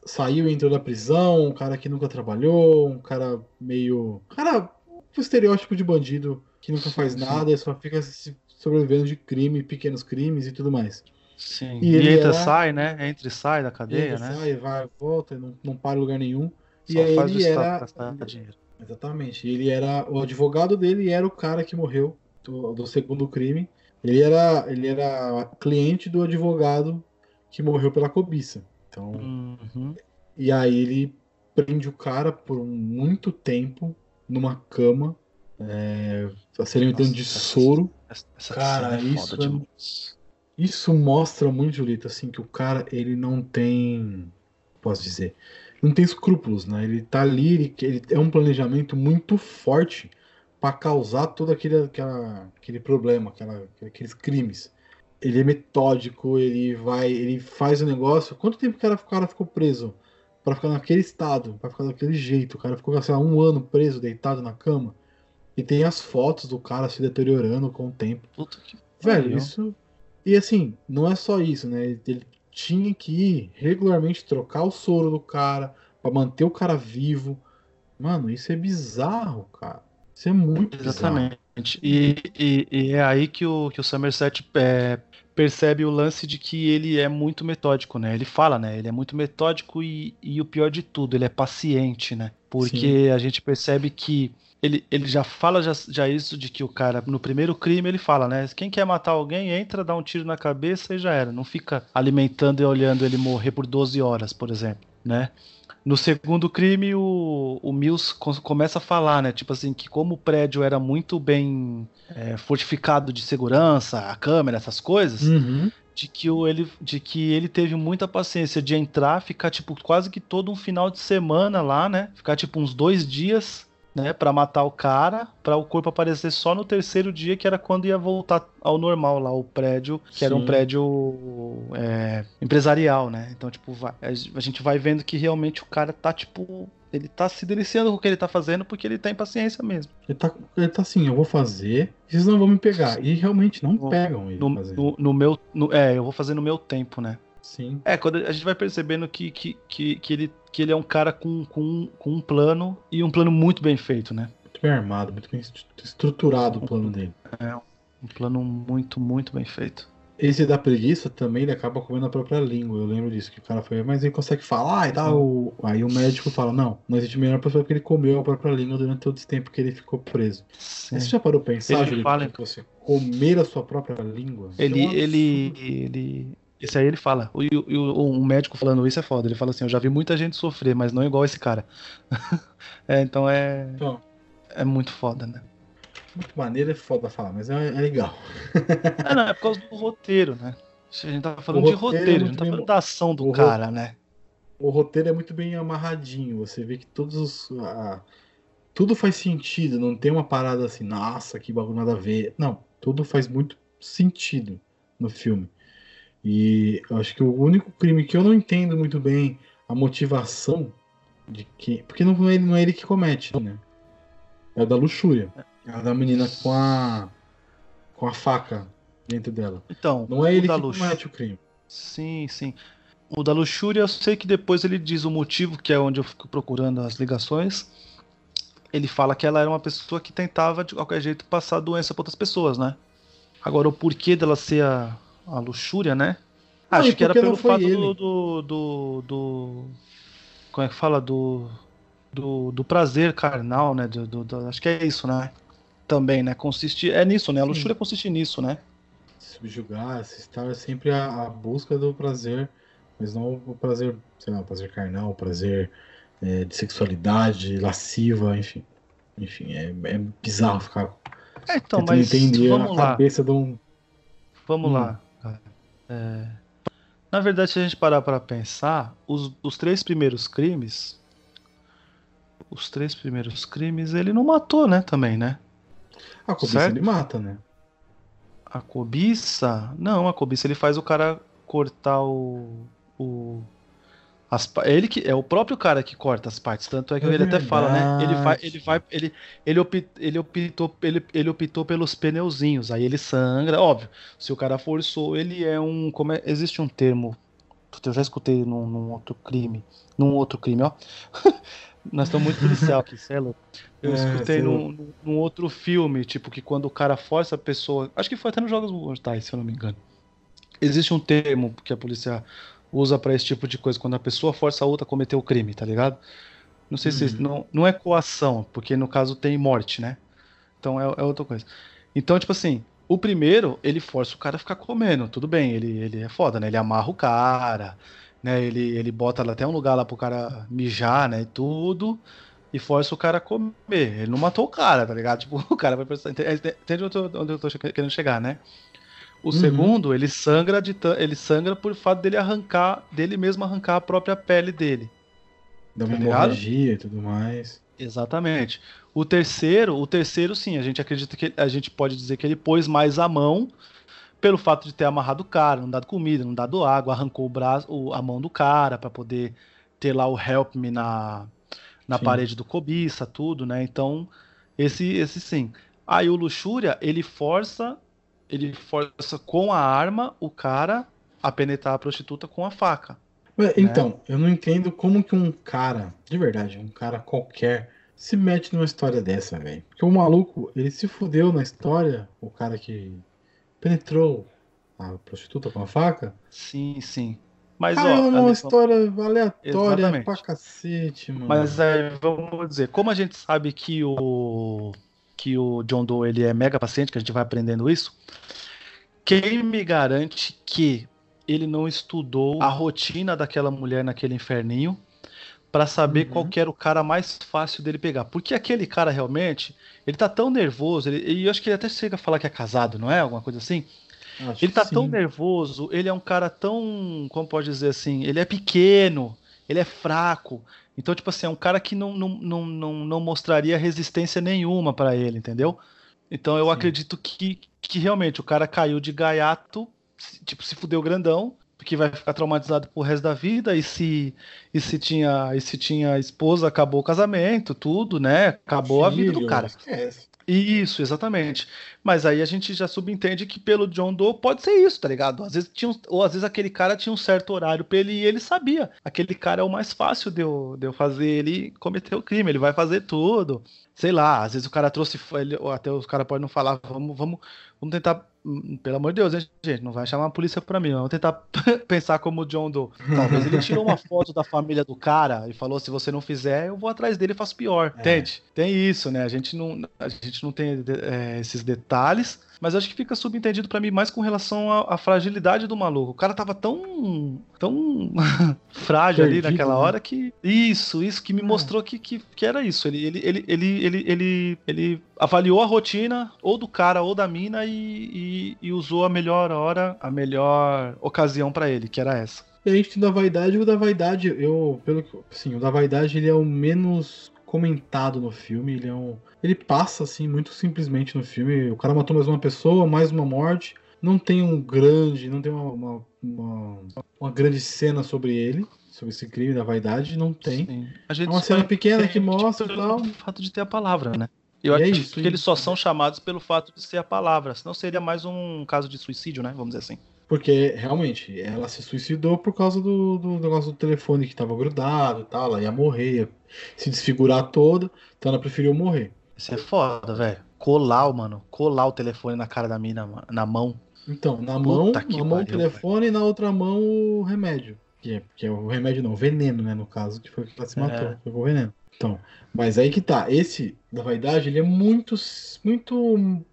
saiu e entrou da prisão, um cara que nunca trabalhou, um cara meio. Cara, um estereótipo de bandido que nunca Sim, faz sim. nada e só fica se sobrevivendo de crime, pequenos crimes e tudo mais. Sim. E E, ele entra, era- sai, né? Entra e sai da cadeia, Ele né? sai, vai, volta, não, não para em lugar nenhum. E Só aí faz o ele Estado era. gastar dinheiro. Exatamente. Ele era. O advogado dele era o cara que morreu do, do segundo crime. Ele era, ele era cliente do advogado que morreu pela cobiça. Então, Uhum. e aí ele prende o cara por muito tempo numa cama, é, se alimentando de Nossa, soro. Essa, essa Cara, é isso é-. Isso mostra muito, Julito, assim, que o cara, ele não tem, posso dizer, não tem escrúpulos, né? Ele tá ali, ele, ele é um planejamento muito forte para causar todo aquele, aquela, aquele problema, aquela, aqueles crimes. Ele é metódico, ele vai, ele faz o negócio. Quanto tempo cara, o cara ficou preso para ficar naquele estado, para ficar daquele jeito? O cara ficou, sei lá, um ano preso, deitado na cama. E tem as fotos do cara se deteriorando com o tempo. Puta que Velho, pariu. isso. E assim, não é só isso, né? Ele- tinha que ir regularmente trocar o soro do cara pra manter o cara vivo. Mano, isso é bizarro, cara. Isso é muito bizarro. E, e- e é aí que o, que o Somerset é, percebe o lance de que ele é muito metódico, né? Ele fala, né? Ele é muito metódico e, e o pior de tudo, ele é paciente, né? Porque a gente percebe que ele, ele já fala já, já isso de que o cara, no primeiro crime, ele fala, né? Quem quer matar alguém, entra, dá um tiro na cabeça e já era. Não fica alimentando e olhando ele morrer por 12 horas, por exemplo, né? No segundo crime, o, o Mills co- começa a falar, né? Tipo assim, que como o prédio era muito bem é, fortificado de segurança, a câmera, essas coisas, Uhum. de que, o, ele, de que ele teve muita paciência de entrar, ficar tipo quase que todo um final de semana lá, né? Ficar tipo uns dois dias, né? Pra matar o cara, pra o corpo aparecer só no terceiro dia, que era quando ia voltar ao normal lá, o prédio, que era um Sim. prédio é, empresarial, né? Então, tipo, vai- a gente vai vendo que realmente o cara tá, tipo. Ele tá se deliciando com o que ele tá fazendo porque ele tem paciência mesmo. Ele tá, ele tá assim, eu vou fazer, vocês não vão me pegar. E realmente não No- pegam ele No, no, no meu. no- é, eu vou fazer no meu tempo, né? Sim. É, quando a gente vai percebendo que, que, que, que, ele, que ele é um cara com, com, com um plano e um plano muito bem feito, né? Muito bem armado, muito bem estru- estruturado o plano dele. Um plano muito, muito bem feito. Esse da preguiça também ele acaba comendo a própria língua. Eu lembro disso, que o cara foi, mas ele consegue falar e tal. Aí o médico fala: Não, não existe melhor pessoa porque ele comeu a própria língua durante todo esse tempo que ele ficou preso. Sim. Você já parou pra pensar, Ele Júlio, fala- você comer a sua própria língua? Ele, é um ele, ele. Esse aí ele fala. O, o, um médico falando isso é foda. Ele fala assim: Eu já vi muita gente sofrer, mas não igual esse cara. é, então é. Então, É muito foda, né? muito maneiro é foda falar, mas é, é legal. É, não, é por causa do roteiro, né? A gente tá falando O de roteiro é roteiro, a gente tá falando da ação do o ro- cara, né? O roteiro é muito bem amarradinho. Você vê que todos os. a- tudo faz sentido. Não tem uma parada assim, nossa, que bagulho nada a ver. Não, tudo faz muito sentido no filme. E acho que o único crime que eu não entendo muito bem a motivação de que. Porque não é ele, não é ele que comete, né? É o da luxúria. É o da menina com a. com a faca dentro dela. Então, Não é ele que comete o crime. Sim, sim. O da luxúria, eu sei que depois ele diz o motivo, que é onde eu fico procurando as ligações. Ele fala que ela era uma pessoa que tentava, de qualquer jeito, passar a doença para outras pessoas, né? Agora, o porquê dela ser a, a luxúria, né? Acho que era pelo fato do, do, do, do- Como é que fala? Do. Do, do prazer carnal, né? Do, do- do- acho que é isso, né? Também, né? Consiste. É nisso, né? A Sim. luxúria consiste nisso, né? subjugar, assistar é sempre a, a busca do prazer, mas não o prazer, sei lá, o prazer carnal, o prazer é, de sexualidade, lasciva, enfim. Enfim, é, é bizarro ficar É, então, mas entender vamos a lá. cabeça de um. Vamos Hum. lá. É, Na verdade, se a gente parar para pensar, os, os três primeiros crimes. Os três primeiros crimes, ele não matou, né? Também, né? A cobiça Certo. ele mata, né? A cobiça. Não, a cobiça ele faz o cara cortar o. o as, ele que é o próprio cara que corta as partes, tanto é que É ele até fala, né? Ele vai, verdade. ele vai, ele, ele, opi- ele optou, ele, ele optou pelos pneuzinhos, aí ele sangra, óbvio. Se o cara forçou, ele é um, como é, existe um termo, eu já escutei num, num outro crime, num outro crime, ó. Nós estamos muito policial aqui, cê é. Eu É, escutei é num, num- num outro filme, tipo, que quando o cara força a pessoa. Acho que foi até nos Jogos Mortais, se eu não me engano. Existe um termo que a polícia usa pra esse tipo de coisa, quando a pessoa força a outra a cometer o crime, tá ligado? Não sei se. Uhum. Não, não é coação, porque no caso tem morte, né? Então é, é outra coisa. Então, tipo assim, o primeiro, ele força o cara a ficar comendo. Tudo bem, ele, ele é foda, né? Ele amarra o cara, né? Ele, ele bota lá até um lugar lá pro cara mijar, né? E tudo. E força o cara a comer. Ele não matou o cara, tá ligado? Tipo, o cara vai pensar. Entende onde eu tô, onde eu tô che- querendo chegar, né? O Uhum. segundo, ele sangra de ele sangra por fato dele arrancar, dele mesmo arrancar a própria pele dele. Dá uma Tá hemorragia e tudo mais. Exatamente. O terceiro, o terceiro sim, a gente acredita que a gente pode dizer que ele pôs mais a mão pelo fato de ter amarrado o cara, não dado comida, não dado água, arrancou o braço, o- a mão do cara para poder ter lá o help me na na Sim. parede do cobiça, tudo, né? Então, esse esse sim. Aí o luxúria, ele força ele força com a arma o cara a penetrar a prostituta com a faca. Né? Então, eu não entendo como que um cara, de verdade, um cara qualquer, se mete numa história dessa, velho. Porque o maluco, ele se fudeu na história, o cara que penetrou a prostituta com a faca. Sim, sim. Mas Caiu ó, numa Anderson, história aleatória Exatamente. pra cacete, mano. Mas aí, vamos dizer, como a gente sabe que o que o John Doe ele é mega paciente, que a gente vai aprendendo isso, quem me garante que ele não estudou a rotina daquela mulher naquele inferninho pra saber Uhum. qual que era o cara mais fácil dele pegar? Porque aquele cara realmente, ele tá tão nervoso, ele, e eu acho que ele até chega a falar que é casado, não é? Alguma coisa assim? Acho Ele tá tão nervoso, ele é um cara tão, como pode dizer assim, ele é pequeno, ele é fraco. Então, tipo assim, é um cara que não, não, não, não, mostraria resistência nenhuma pra ele, entendeu? Então eu Sim. acredito que, que realmente o cara caiu de gaiato, tipo, se fudeu grandão, porque vai ficar traumatizado pro resto da vida, e se, e se tinha, e se tinha esposa, acabou o casamento, tudo, né? Acabou a vida do cara. Esquece. Isso, exatamente. Mas aí a gente já subentende que pelo John Doe pode ser isso, tá ligado? Às vezes tinha ou às vezes aquele cara tinha um certo horário pra ele e ele sabia. Aquele cara é o mais fácil de eu, de eu fazer ele cometer o crime, ele vai fazer tudo. Sei lá, às vezes o cara trouxe, ele, ou até os caras podem não falar, vamos, vamos, vamos tentar pelo amor de Deus, hein, gente, não vai chamar a polícia pra mim. Vamos tentar pensar como o John Doe. Talvez ele tirou uma foto da família do cara e falou: se você não fizer, eu vou atrás dele e faço pior. É. Entende? Tem isso, né? A gente não, a gente não tem é, esses detalhes. Mas acho que fica subentendido pra mim mais com relação à, à fragilidade do maluco. O cara tava tão. tão frágil ali Perdido, naquela né? hora que. Isso, isso que me mostrou que, que, que era isso. Ele, ele, ele, ele, ele, ele, ele avaliou a rotina ou do cara ou da mina e, e, e usou a melhor hora, a melhor ocasião pra ele, que era essa. E a gente tem o da vaidade, o da vaidade, eu, pelo que. Sim, o da vaidade ele é o menos comentado no filme. Ele é um. Ele passa, assim, muito simplesmente no filme. O cara matou mais uma pessoa, mais uma morte. Não tem um grande. Não tem uma, uma, uma, uma grande cena sobre ele. Sobre esse crime da vaidade. Não tem. Sim. A gente É uma cena pequena que mostra e tal. fato de ter a palavra, né? Eu E é acho isso, que eles isso. só são chamados pelo fato de ser a palavra. Senão seria mais um caso de suicídio, né? Vamos dizer assim. Porque realmente ela se suicidou por causa do, do negócio do telefone que tava grudado e tal. Ela ia morrer, ia se desfigurar toda. Então ela preferiu morrer. Isso é foda, velho. Colar, mano. Colar o telefone na cara da mina, na mão. Então, na mão, na mão o telefone e na outra mão o remédio. Que é, que é o remédio não, o veneno, né? No caso, que foi o que ela se É. matou. Foi com o veneno. Então, mas aí que tá. Esse da vaidade, ele é muito, muito,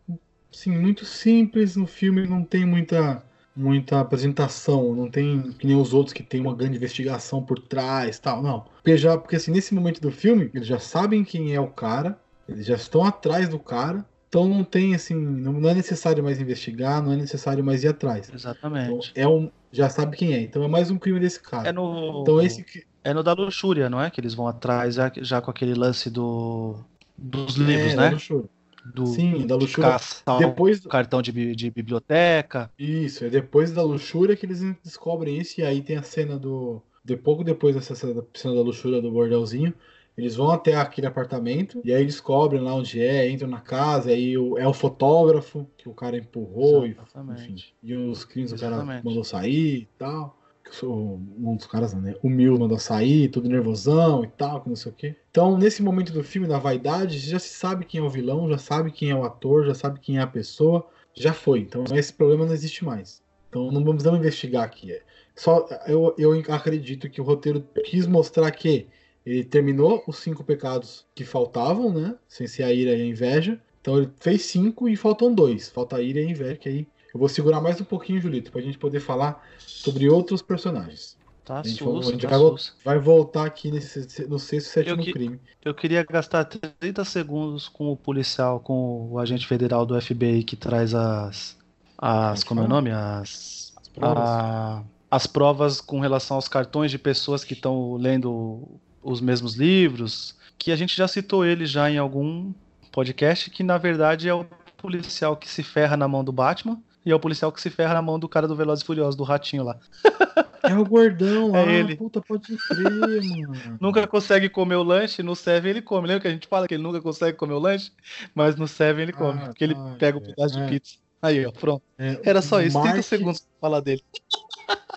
sim, muito simples no filme. Não tem muita, muita apresentação. Não tem que nem os outros que tem uma grande investigação por trás, tal. Não, porque já, porque assim nesse momento do filme eles já sabem quem é o cara. Eles já estão atrás do cara. Então não tem assim, não, é necessário mais investigar, não é necessário mais ir atrás. Então, Exatamente. é um, já sabe quem é. Então é mais um crime desse cara. É no. Então esse que- É no da luxúria, não é? Que eles vão atrás já, já com aquele lance do. Dos livros, é, né? da luxúria. Do, Sim, da de luxúria. caçar Depois cartão de, de biblioteca. isso, é depois da luxúria que eles descobrem isso e aí tem a cena do de pouco depois dessa cena da, cena da luxúria do bordelzinho, eles vão até aquele apartamento e aí descobrem lá onde é, entram na casa, aí o, é o fotógrafo que o cara empurrou e, Exatamente. enfim, e os crimes o cara mandou sair e tal. Sou um dos caras, né? O Mil sair, tudo nervosão e tal, que não sei o quê. Então, nesse momento do filme, da vaidade, já se sabe quem é o vilão, já sabe quem é o ator, já sabe quem é a pessoa, já foi. Então, esse problema não existe mais. Então, não vamos não investigar aqui. É Só eu, eu acredito que o roteiro quis mostrar que ele terminou os cinco pecados que faltavam, né? Sem ser a ira e a inveja. Então ele fez cinco e faltam dois. Falta a ira e a inveja, que aí eu vou segurar mais um pouquinho, Julito, pra gente poder falar sobre outros personagens. Tá A gente, susto, vai- a gente tá vai, susto. vai voltar aqui nesse, no sexto e sétimo Eu que- crime. Eu queria gastar 30 segundos com o policial, com o agente federal do FBI que traz as. as como é o nome? As. As provas. a- as provas com relação aos cartões de pessoas que estão lendo os mesmos livros. Que a gente já citou ele já em algum podcast, que na verdade é o policial que se ferra na mão do Batman. E é o policial que se ferra na mão do cara do Velozes e Furiosos, do ratinho lá. É o gordão, É ah, ele. puta, pode crer, mano. Nunca consegue comer o lanche, no Seven ele come. Lembra que a gente fala que ele nunca consegue comer o lanche? Mas no Seven ele come, Ah, porque ele tá, pega o é, pedaço é. de pizza. Aí, ó, pronto. É, Era só isso, 30 Mark- segundos pra falar dele.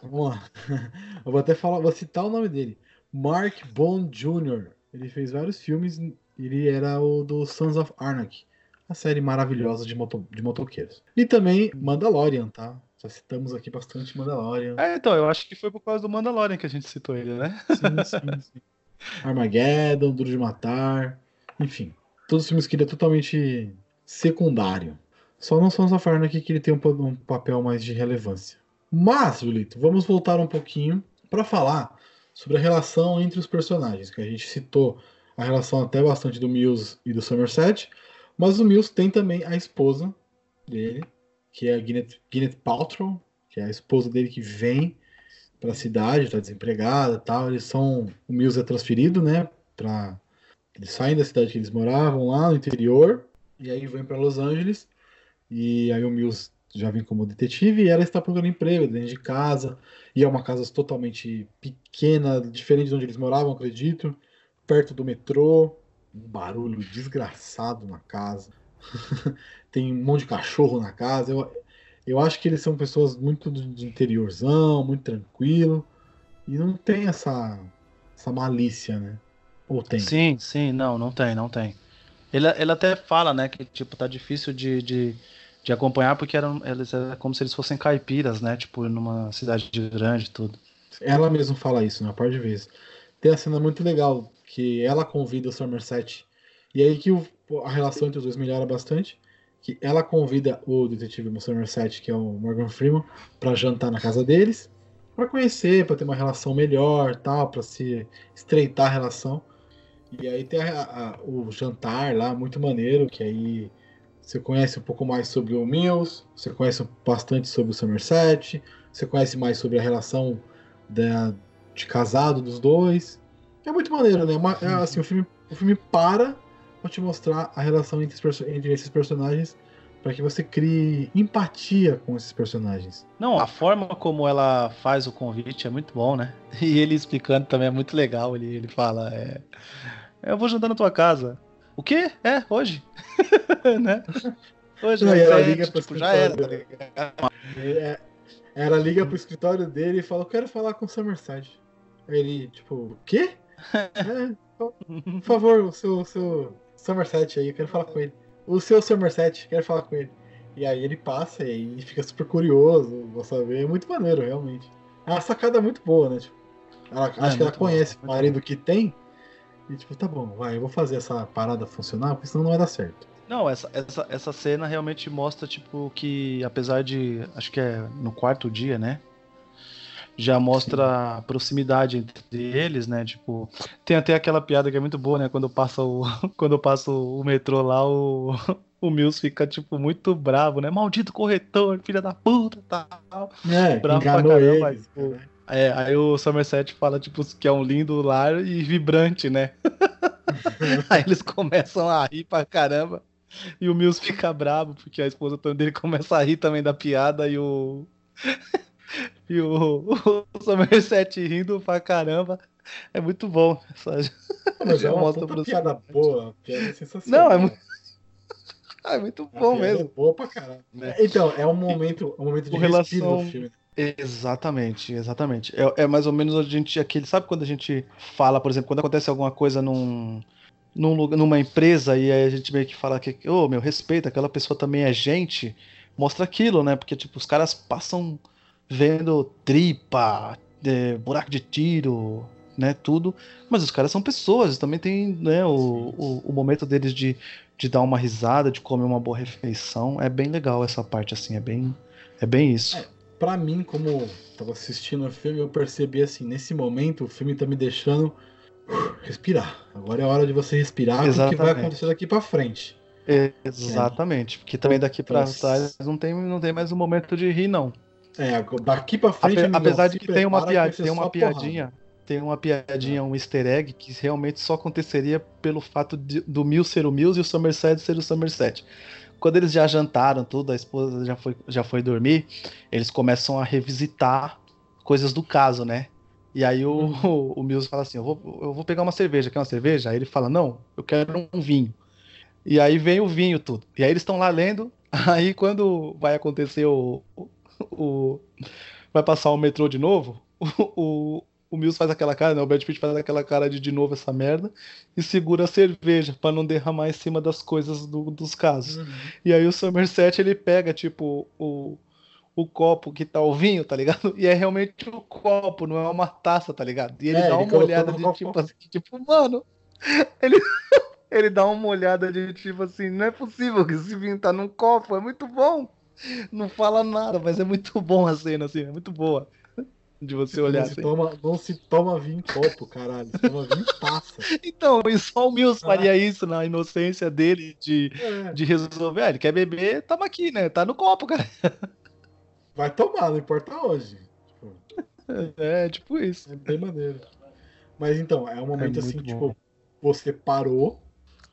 Vamos lá. Eu vou até falar, vou citar o nome dele. Mark Bond Jr. Ele fez vários filmes. Ele era o do Sons of Anarchy, a série maravilhosa de, moto, de motoqueiros. E também Mandalorian, tá? Já citamos aqui bastante Mandalorian. É, então, eu acho que foi por causa do Mandalorian que a gente citou ele, né? Sim, sim, sim. Armageddon, Duro de Matar, enfim. Todos os filmes que ele é totalmente secundário. Só não Sons of Anarchy que ele tem um, um papel mais de relevância. Mas, Julito, vamos voltar um pouquinho para falar sobre a relação entre os personagens, que a gente citou a relação até bastante do Mills e do Somerset, mas o Mills tem também a esposa dele, que é a Gwyneth, Gwyneth Paltrow, que é a esposa dele que vem para a cidade, está desempregada, tal. Eles são o Mills é transferido, né, para eles saem da cidade que eles moravam lá no interior e aí vêm para Los Angeles. E aí o Mills já vem como detetive e ela está procurando emprego dentro de casa. E é uma casa totalmente pequena, diferente de onde eles moravam, acredito, perto do metrô, um barulho desgraçado na casa. Tem um monte de cachorro na casa. Eu, eu acho que eles são pessoas muito de interiorzão, muito tranquilo. E não tem essa, essa malícia, né? Ou tem? Sim, sim, não, não tem, não tem. Ele, ele até fala, né, que tipo, tá difícil de, de, de acompanhar, porque eram, eles era como se eles fossem caipiras, né? Tipo, numa cidade grande e tudo. Ela mesma fala isso, na parte de vezes. Tem a cena muito legal que ela convida o Somerset. E aí que o, a relação entre os dois melhora bastante. Que ela convida o detetive Somerset, que é o Morgan Freeman, para jantar na casa deles, para conhecer, para ter uma relação melhor, tal, para se estreitar a relação. E aí tem a, a, o jantar lá, muito maneiro, que aí você conhece um pouco mais sobre o Mills, você conhece bastante sobre o Somerset, você conhece mais sobre a relação da, de casado dos dois. É muito maneiro, né? Uma, é, assim, o, filme, o filme para pra te mostrar a relação entre, entre esses personagens para que você crie empatia com esses personagens. Não, a forma como ela faz o convite é muito bom, né? E ele explicando também é muito legal. Ele, ele fala: é, Eu vou jantar na tua casa. O quê? É, hoje. né? Hoje, Não, ela liga tipo, já era, tá ligado? É, ela liga pro escritório dele e fala: Eu quero falar com o Somerset. Ele, tipo, o quê? É, por favor, o seu, seu Somerset aí, eu quero falar com ele. O seu Somerset, quero falar com ele. E aí ele passa e fica super curioso, vou saber. É muito maneiro, realmente. É uma sacada muito boa, né? Tipo, ela, é, acho que ela conhece bom, o marido bom. que tem. E tipo, tá bom, vai, eu vou fazer essa parada funcionar, porque senão não vai dar certo. Não, essa, essa, essa cena realmente mostra, tipo, que apesar de. Acho que é no quarto dia, né? Já mostra a proximidade entre eles, né? Tipo, tem até aquela piada que é muito boa, né? Quando passa o, quando passa o metrô lá, o, o Mills fica, tipo, muito bravo, né? Maldito corretor, filha da puta, tal. É, bravo pra caramba. Eles, tipo, é, aí o Somerset fala, tipo, que é um lindo lar e vibrante, né? aí eles começam a rir pra caramba. E o Mills fica bravo, porque a esposa dele começa a rir também da piada e o. e o, o Somerset rindo pra caramba. É muito bom. Essa... Mas é uma puta piada boa, piada sensacional. Não, é muito. é muito bom mesmo. É boa pra caramba. É. Então, é um momento, um momento de relação... do filme. Exatamente, exatamente. É, é, mais ou menos a gente aquele, sabe quando a gente fala, por exemplo, quando acontece alguma coisa num, num lugar, numa empresa e aí a gente meio que fala que, ô, oh, meu, respeita, aquela pessoa também é gente, mostra aquilo, né? Porque tipo, os caras passam vendo tripa, é, buraco de tiro, né, tudo, mas os caras são pessoas, também tem, né, o, o, o momento deles de, de dar uma risada, de comer uma boa refeição, é bem legal essa parte assim, é bem é bem isso. É para mim, como tava assistindo o filme, eu percebi assim, nesse momento o filme tá me deixando respirar. Agora é hora de você respirar o que vai acontecer daqui para frente. Exatamente, porque também daqui para trás não tem, não tem mais um momento de rir não. É, daqui para frente, Ape, apesar de que tem uma, piada, tem uma piadinha, porrada. tem uma piadinha, um easter egg que realmente só aconteceria pelo fato de, do Mills ser o Mills e o Somerset ser o Somerset. Quando eles já jantaram tudo, a esposa já foi, já foi dormir, eles começam a revisitar coisas do caso, né? E aí o, uhum. o, o Mills fala assim: eu vou, eu vou pegar uma cerveja, quer uma cerveja? Aí ele fala: não, eu quero um vinho. E aí vem o vinho tudo. E aí eles estão lá lendo. Aí quando vai acontecer o, o, vai passar o metrô de novo, o, o Mills faz aquela cara, né? O Brad Pitt faz aquela cara de de novo essa merda e segura a cerveja para não derramar em cima das coisas do, dos casos. Uhum. E aí o Somerset ele pega, tipo, o, o copo que tá o vinho, tá ligado? E é realmente o copo, não é uma taça, tá ligado? E ele é, dá uma olhada de tipo assim, tipo, mano, ele. ele dá uma olhada de tipo assim, não é possível que esse vinho tá num copo, é muito bom. Não fala nada, mas é muito bom a cena, assim, é muito boa de você olhar. Não, assim. se toma, não se toma vinho em copo, caralho. Se toma vinho em taça. Então, e só o Mills ah. faria isso na inocência dele de, é. de resolver. Ah, ele quer beber, tamo aqui, né? Tá no copo, cara. Vai tomar, não importa hoje. Tipo, é, tipo isso. É bem maneiro. Mas então, é um momento é assim, bom. tipo, você parou,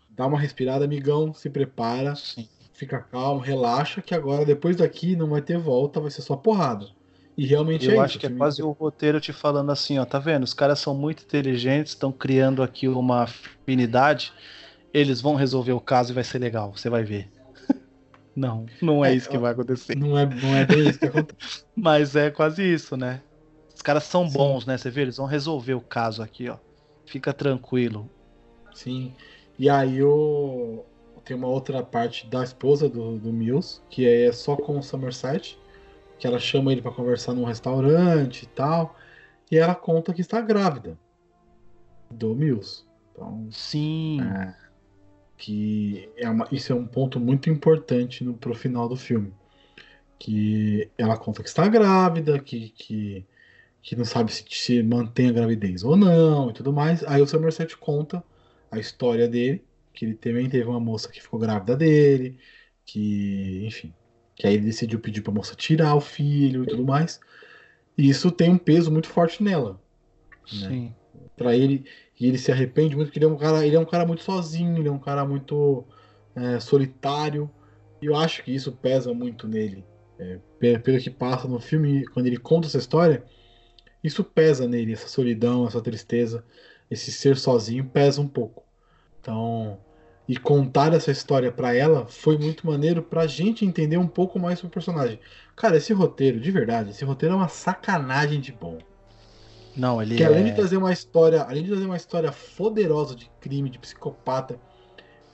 dá uma respirada, amigão, se prepara, Sim. Fica calmo, relaxa, que agora, depois daqui, não vai ter volta, vai ser só porrada. E realmente eu é acho que é quase o roteiro te falando assim, ó, tá vendo? Os caras são muito inteligentes, estão criando aqui uma afinidade, eles vão resolver o caso e vai ser legal, você vai ver. não, não é, é isso que vai acontecer. Não é, não é bem isso que acontece. Mas é quase isso, né? Os caras são Sim. bons, né? Você vê, eles vão resolver o caso aqui, ó. Fica tranquilo. Sim. E aí o, tem uma outra parte da esposa do, do Mills, que é só com o Somerset, que ela chama ele para conversar num restaurante e tal, e ela conta que está grávida do Mills. Então, Sim. é, que é uma, isso é um ponto muito importante no, pro final do filme. Que ela conta que está grávida, que, que, que não sabe se, se mantém a gravidez ou não e tudo mais. Aí o Somerset conta a história dele, que ele também teve uma moça que ficou grávida dele, que, enfim, que aí ele decidiu pedir pra moça tirar o filho e tudo mais. E isso tem um peso muito forte nela. né? Sim. Pra ele e ele se arrepende muito porque ele é um cara ele é um cara muito sozinho ele é um cara muito é, solitário e eu acho que isso pesa muito nele É, pe- pelo que passa no filme quando ele conta essa história isso pesa nele essa solidão essa tristeza esse ser sozinho pesa um pouco então e contar essa história pra ela foi muito maneiro pra gente entender um pouco mais sobre o personagem. Cara esse roteiro de verdade esse roteiro é uma sacanagem de bom. Não, ele que além é... de trazer uma história, além de trazer uma história poderosa de crime, de psicopata,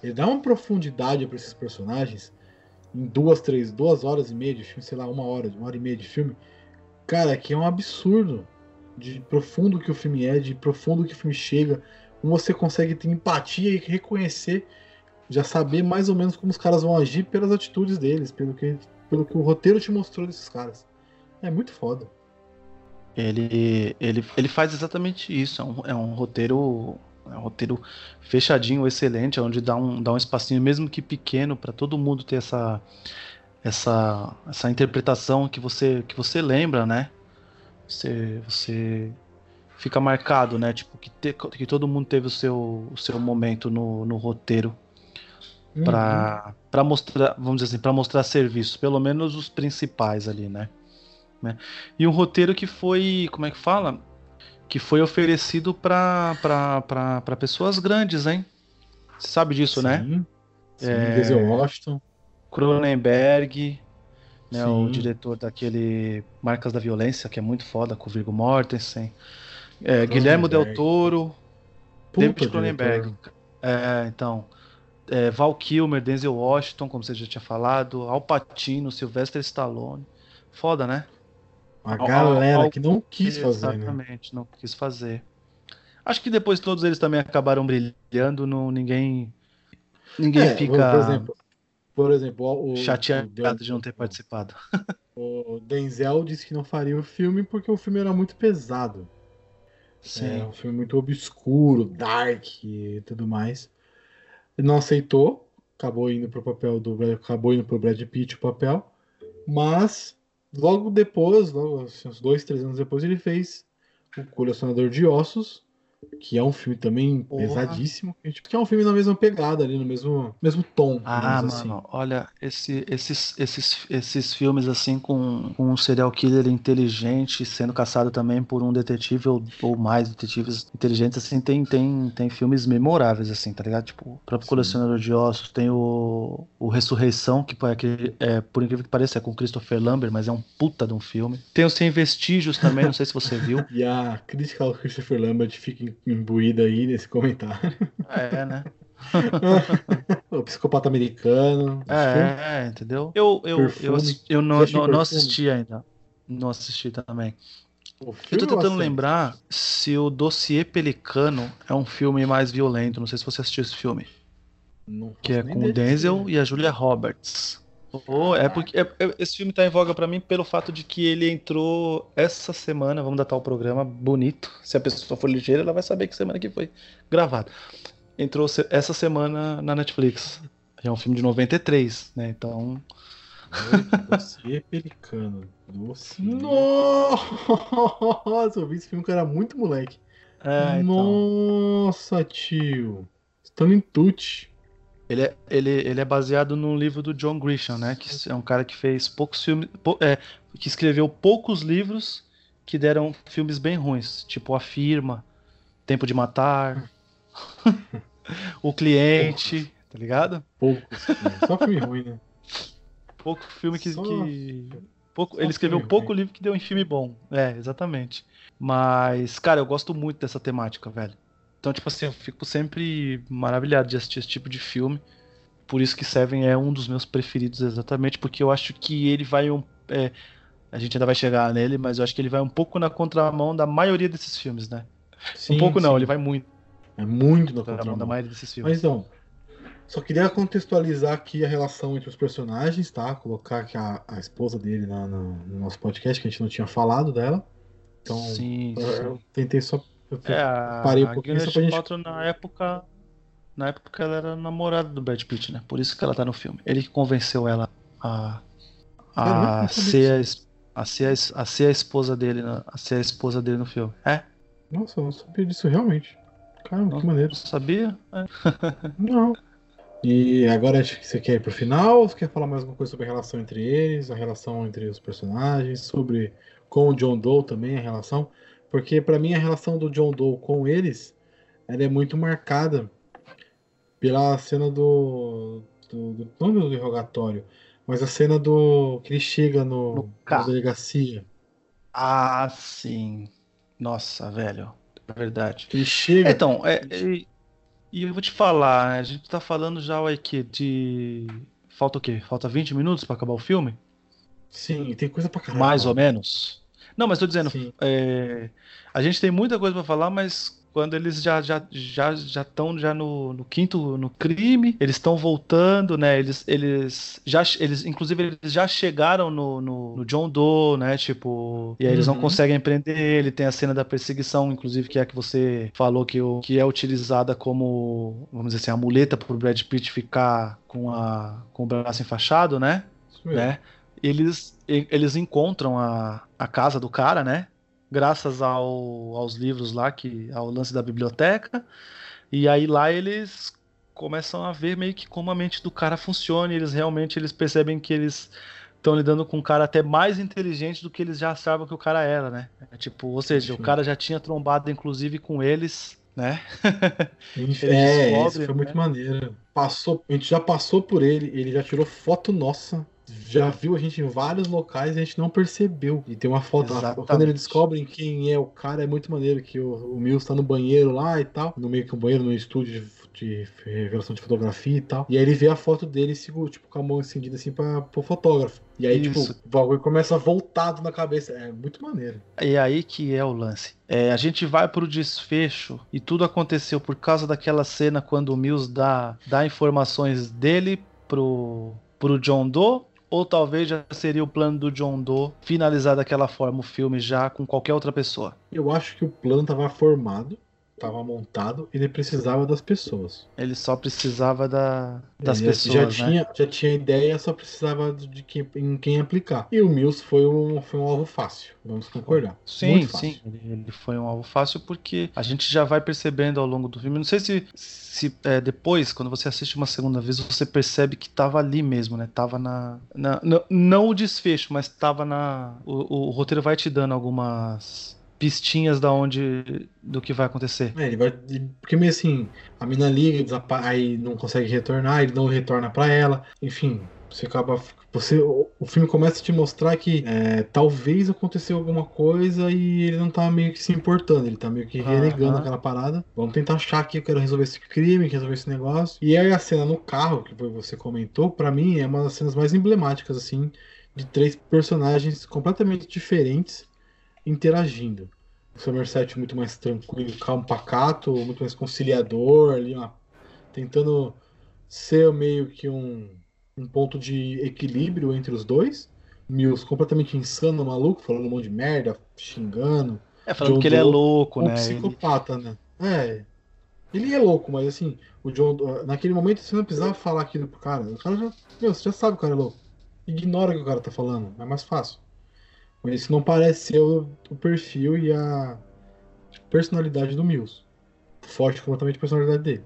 ele dá uma profundidade para esses personagens em duas, três, duas horas e meia de filme, sei lá, uma hora, uma hora e meia de filme, cara, que é um absurdo de profundo que o filme é, de profundo que o filme chega, você consegue ter empatia e reconhecer, já saber mais ou menos como os caras vão agir pelas atitudes deles, pelo que, pelo que o roteiro te mostrou desses caras. É muito foda. Ele, ele, ele faz exatamente isso. É um, é um roteiro. É um roteiro fechadinho, excelente, onde dá um, dá um espacinho, mesmo que pequeno, para todo mundo ter essa, essa, essa interpretação que você, que você lembra, né? Você, você fica marcado, né? Tipo, que, te- que todo mundo teve o seu, o seu momento no, no roteiro Uhum. para mostrar, vamos dizer assim, para mostrar serviços, pelo menos os principais ali, né? Né? E um roteiro que foi, como é que fala? Que foi oferecido para pessoas grandes, hein? Você sabe disso, né? Sim. Sim, É, Denzel Washington. Cronenberg, né, o diretor daquele Marcas da Violência, que é muito foda, com o Viggo Mortensen. É, Guilherme Del. Toro, Puta David Cronenberg. É, então. é, Val Kilmer, Denzel Washington, como você já tinha falado, Al Pacino, Sylvester Stallone. Foda, né? A Al- galera al- que não quis fazer, né? Exatamente, não quis fazer. Acho que depois todos eles também acabaram brilhando, não, ninguém ninguém É, fica Por exemplo, por exemplo o, o- chateado o, de não ter participado. o Denzel disse que não faria o filme porque o filme era muito pesado. É Sim. um filme muito obscuro, dark e tudo mais. Ele não aceitou, acabou indo pro papel do acabou indo pro Brad Pitt o papel, mas logo depois, logo assim, uns dois, três anos depois, ele fez o Colecionador de Ossos, que é um filme também Porra. pesadíssimo, que tipo, que é um filme na mesma pegada ali, no mesmo, mesmo tom. Ah, assim. mano, olha, esse- esses, esses, esses filmes assim com, com um serial killer inteligente sendo caçado também por um detetive ou, ou mais detetives inteligentes, assim, tem, tem, tem filmes memoráveis, assim, tá ligado? Tipo, o próprio Sim. Colecionador de Ossos, tem o, o Ressurreição, que é, aquele- é, por incrível que pareça, é com Christopher Lambert, mas é um puta de um filme. Tem o Sem Vestígios também, não sei se você viu. E a crítica ao Christopher Lambert fica imbuída aí nesse comentário. É, né? o psicopata americano. É, é, entendeu? Eu, eu, eu, Perfume. eu não, não, não assisti ainda. Não assisti também. Eu tô tentando lembrar se o Dossiê Pelicano é um filme mais violento. Não sei se você assistiu esse filme. Não Que é com o Denzel e a Julia Roberts. Oh, é porque é- é- esse filme tá em voga pra mim pelo fato de que ele entrou essa semana. Vamos datar o programa bonito. Se a pessoa for ligeira, ela vai saber que semana que foi gravado. Entrou se- essa semana na Netflix. É um filme de 93, né? Então. Dossiê Pelicano. Dossiê. Nossa, eu vi esse filme que eu era muito moleque. É, então. Nossa, tio. Stanley Tucci. Ele é, ele, ele é baseado num livro do John Grisham, né? Que é um cara que fez poucos filmes. pou- é, que escreveu poucos livros que deram filmes bem ruins. Tipo A Firma, Tempo de Matar, O Cliente, tá ligado? Poucos. filmes. Só filme ruim, né? Pouco filme que. Só- que- pouco, só ele escreveu filme pouco ruim. livro que deu em filme bom. É, exatamente. Mas, cara, eu gosto muito dessa temática, velho. Então, tipo assim, eu fico sempre maravilhado de assistir esse tipo de filme. por isso que Seven é um dos meus preferidos exatamente, porque eu acho que ele vai um. É, a gente ainda vai chegar nele, mas eu acho que ele vai um pouco na contramão da maioria desses filmes, né? Sim, um pouco não, sim. ele vai muito É muito na contramão da maioria desses filmes. Mas então, só queria contextualizar aqui a relação entre os personagens, tá? Colocar aqui a, a esposa dele na- na- no nosso podcast, que a gente não tinha falado dela. Então, sim, eu, sim. eu tentei só. Eu É, parei um a pouquinho só pra gente- Paltrow na época. Na época ela era namorada do Brad Pitt, né? Por isso que ela tá no filme. Ele que convenceu ela a. A ser a, a, ser a, a ser a esposa dele, na- a ser a esposa dele no filme. É? Nossa, eu não sabia disso realmente. Caramba, Não, que maneiro. sabia? É. Não. E agora acho que você quer ir pro final ou você quer falar mais alguma coisa sobre a relação entre eles, a relação entre os personagens, sobre com o John Doe também a relação? Porque pra mim a relação do John Doe com eles ela é muito marcada pela cena do, do, do não do interrogatório, mas a cena do que ele chega no, No na delegacia. Ah, sim. Nossa, velho. É verdade. Ele chega. Então, é, e, e eu vou te falar, a gente tá falando já o que de. Falta o quê? Falta 20 minutos pra acabar o filme? Sim, tem coisa pra caramba. Mais ou menos? Não, mas tô dizendo, é, a gente tem muita coisa pra falar, mas quando eles já já já já estão já no, no quinto no crime, eles estão voltando, né? Eles eles já eles inclusive eles já chegaram no, no, no John Doe, né? Tipo, e aí eles não Uhum. conseguem prender ele, tem a cena da perseguição, inclusive que é a que você falou que o que é utilizada como, vamos dizer assim, a muleta pro Brad Pitt ficar com a com o braço enfaixado, né? Né? Eles, eles encontram a, a casa do cara, né? Graças ao, aos livros lá, que, ao lance da biblioteca. E aí lá eles começam a ver meio que como a mente do cara funciona. Eles realmente eles percebem que eles estão lidando com um cara até mais inteligente do que eles já achavam que o cara era, né? É tipo, ou seja, o Sim. cara já tinha trombado inclusive com eles, né? Gente, é, descobre, isso foi muito né? maneiro. Passou, a gente já passou por ele, ele já tirou foto nossa, já viu a gente em vários locais e a gente não percebeu. E tem uma foto, Exatamente. quando eles descobrem quem é o cara, é muito maneiro que o, o Mills tá no banheiro lá e tal, no meio que um banheiro, no estúdio de, de revelação de fotografia e tal. E aí ele vê a foto dele, tipo, com a mão estendida assim pra, pro fotógrafo. E aí, Isso. tipo, o bagulho começa voltado na cabeça. É muito maneiro. E aí que é o lance. É, a gente vai pro desfecho e tudo aconteceu por causa daquela cena quando o Mills dá, dá informações dele pro, pro John Doe. Ou talvez já seria o plano do John Doe finalizar daquela forma o filme já com qualquer outra pessoa. Eu acho que o plano tava formado, tava montado, ele precisava das pessoas. Ele só precisava da, das Ele pessoas, já né? tinha, já tinha ideia, só precisava de quem, em quem aplicar. E o Mills foi um, foi um alvo fácil, vamos concordar. Sim, sim. Ele, foi um alvo fácil porque a gente já vai percebendo ao longo do filme. Não sei se, se é, depois, quando você assiste uma segunda vez, você percebe que tava ali mesmo, né? Tava na. na- não, não o desfecho, mas tava na. O, o roteiro vai te dando algumas pistinhas da onde. do que vai acontecer. É, ele vai. ele- Porque meio assim, a mina liga, aí não consegue retornar, ele não retorna pra ela. Enfim, você acaba. Você, o, filme começa a te mostrar que é, talvez aconteceu alguma coisa e ele não tá meio que se importando, ele tá meio que renegando Aham. aquela parada. Vamos tentar achar que eu quero resolver esse crime, resolver esse negócio. E aí a cena no carro, que você comentou, pra mim é uma das cenas mais emblemáticas, assim, de três personagens completamente diferentes interagindo. O Somerset muito mais tranquilo, calmo, pacato, muito mais conciliador, ali, ó, tentando ser meio que um, um ponto de equilíbrio entre os dois. Mills completamente insano, maluco, falando um monte de merda, xingando. É, falando John que ele é Doe, louco, Um né? Ele- psicopata, né? É. Ele é louco, mas assim, o John, naquele momento você não precisava falar aquilo pro cara. O cara já, meu, você já sabe que o cara é louco. Ignora o que o cara tá falando, é mais fácil. Mas isso não parece ser o, o perfil e a personalidade do Mills. Forte completamente a personalidade dele.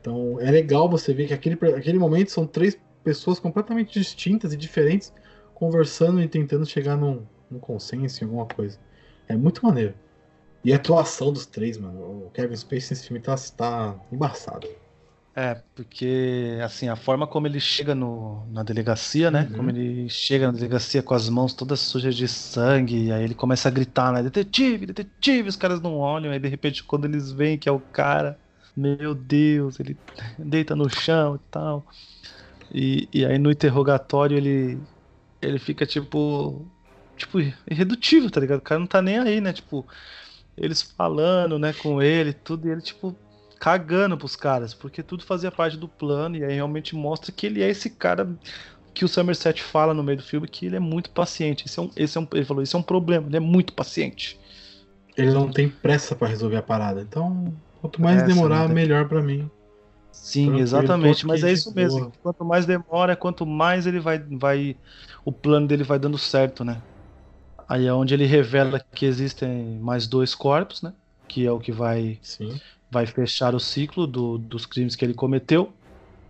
Então é legal você ver que aquele, aquele momento são três pessoas completamente distintas e diferentes conversando e tentando chegar num, num consenso em alguma coisa. É muito maneiro. E a atuação dos três, mano. O Kevin Spacey nesse filme tá, tá embaçado. É, porque assim, a forma como ele chega no, na delegacia, né? Uhum. Como ele chega na delegacia com as mãos todas sujas de sangue, e aí ele começa a gritar, né? Detetive, detetive, os caras não olham, aí de repente quando eles veem que é o cara, meu Deus, ele deita no chão e tal. E, e aí no interrogatório ele ele fica tipo tipo irredutível, tá ligado? O cara não tá nem aí, né? Tipo, eles falando, né, com ele, tudo, e ele tipo cagando pros caras, porque tudo fazia parte do plano e aí realmente mostra que ele é esse cara que o Somerset fala no meio do filme que ele é muito paciente. Esse é um, esse é um, ele falou, isso é um problema, ele é muito paciente. Ele não tem pressa para resolver a parada. Então, quanto mais Pressa, demorar, tem- melhor para mim. Sim, Tranquilo, exatamente, mas é isso mesmo. boa. Quanto mais demora, quanto mais ele vai, vai. O plano dele vai dando certo, né? Aí é onde ele revela que existem mais dois corpos, né? Que é o que vai, Sim. Vai fechar o ciclo do- dos crimes que ele cometeu.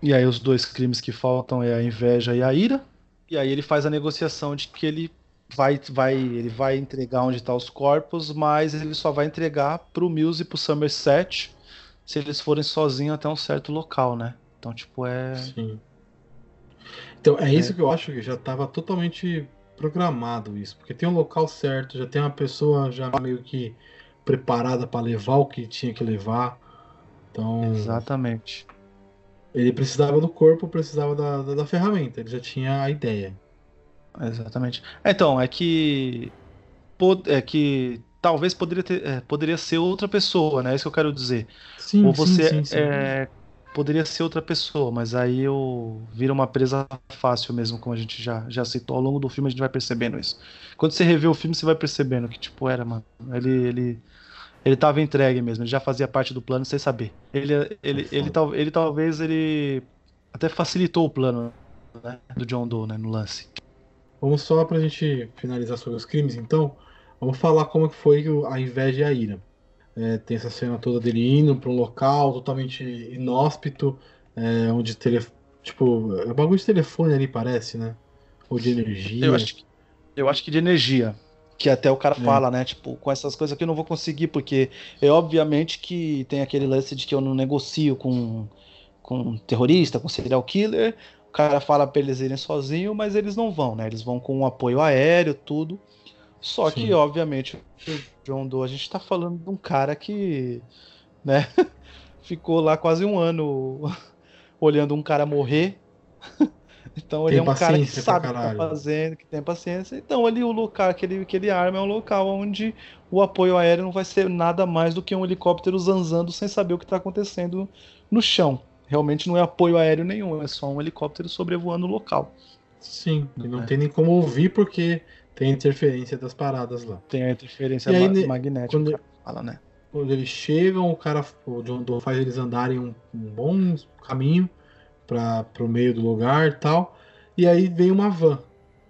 E aí os dois crimes que faltam é a inveja e a ira. E aí ele faz a negociação de que ele vai, vai, ele vai entregar onde estão os corpos, mas ele só vai entregar pro Mills e pro Somerset se eles forem sozinhos até um certo local, né? Então, tipo, é. Sim. Então, é isso que eu acho que já estava totalmente programado isso, porque tem um local certo, já tem uma pessoa já meio que preparada para levar o que tinha que levar. Então, Exatamente. ele precisava do corpo, precisava da, da, da ferramenta, ele já tinha a ideia. Exatamente. É, Então, é que. É que talvez poderia, ter, é, poderia ser outra pessoa, né? É isso que eu quero dizer. Sim, Ou sim, você sim, sim. é, poderia ser outra pessoa, mas aí eu vira uma presa fácil mesmo, como a gente já, já citou ao longo do filme, a gente vai percebendo isso. Quando você revê o filme, você vai percebendo que, tipo, era, mano. Ele, ele, ele tava entregue mesmo, ele já fazia parte do plano sem saber. Ele, ele, Foda. ele, tal, ele talvez ele até facilitou o plano né, do John Doe, né, no lance. Vamos só pra gente finalizar sobre os crimes, então, vamos falar como foi a inveja e a ira. É, tem essa cena toda dele indo pra um local totalmente inóspito, é, onde tele, tipo, é um bagulho de telefone ali parece, né? Ou de energia. Eu acho, que- eu acho que de energia. Que até o cara É. fala, né? Tipo, com essas coisas aqui eu não vou conseguir, porque é obviamente que tem aquele lance de que eu não negocio com, com terrorista, com serial killer. O cara fala pra eles irem sozinho, mas eles não vão, né? Eles vão com um apoio aéreo, tudo. Só que, Sim. obviamente, o John Doe, a gente tá falando de um cara que, né? Ficou lá quase um ano olhando um cara morrer. Então ele Tem é um cara que sabe o que tá fazendo, que tem paciência. Então ali o local que ele, que ele arma é um local onde o apoio aéreo não vai ser nada mais do que um helicóptero zanzando sem saber o que está acontecendo no chão. Realmente não é apoio aéreo nenhum, é só um helicóptero sobrevoando o local. Sim, e não É. tem nem como ouvir porque tem interferência das paradas lá. Tem a interferência aí, ma- ne- magnética, quando- fala, né? Quando eles chegam, o cara, o John Doe faz eles andarem um, um bom caminho para o meio do lugar e tal. E aí vem uma van.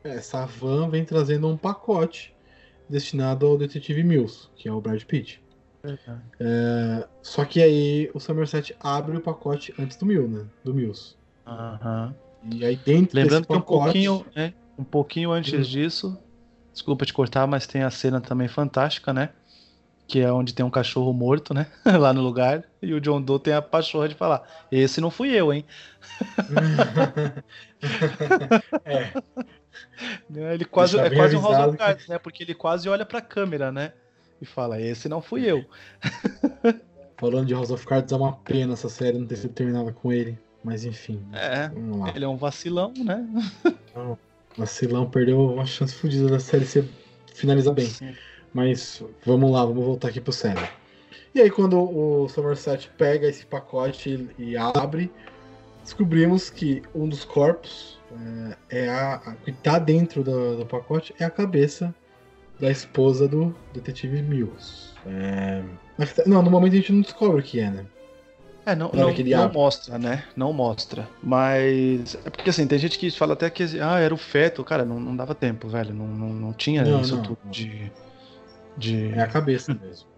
Essa van vem trazendo um pacote destinado ao detetive Mills, que é o Brad Pitt. É, só que aí o Somerset abre o pacote antes do Mills, né? Do Mills. Aham. E aí dentro Lembrando desse que um pacote, pouquinho, é, um pouquinho antes Hum. disso, desculpa te cortar, mas tem a cena também fantástica, né? Que é onde tem um cachorro morto, né? Lá no lugar. E o John Doe tem a pachorra de falar: Esse não fui eu, hein? é, Ele quase, é quase um House of Cards, né? Porque ele quase olha pra câmera, né? E fala: Esse não fui eu. falando de House of Cards, é uma pena essa série não ter sido terminada com ele. Mas enfim, É, ele é um vacilão, né? Vacilão perdeu uma chance fodida da série ser finalizar bem. Sim. Mas vamos lá, vamos voltar aqui pro sério. E aí, quando o Somerset pega esse pacote e, abre, descobrimos que um dos corpos é, é a, a que tá dentro do, do pacote é a cabeça da esposa do detetive Mills. É, não, no momento a gente não descobre o que é, né? É, não, não, não mostra, né? Não mostra. Mas. É porque assim, tem gente que fala até que ah, era o feto. Cara, não, não dava tempo, velho. Não, não, não tinha Não, isso não, tudo não. de. de É a cabeça mesmo.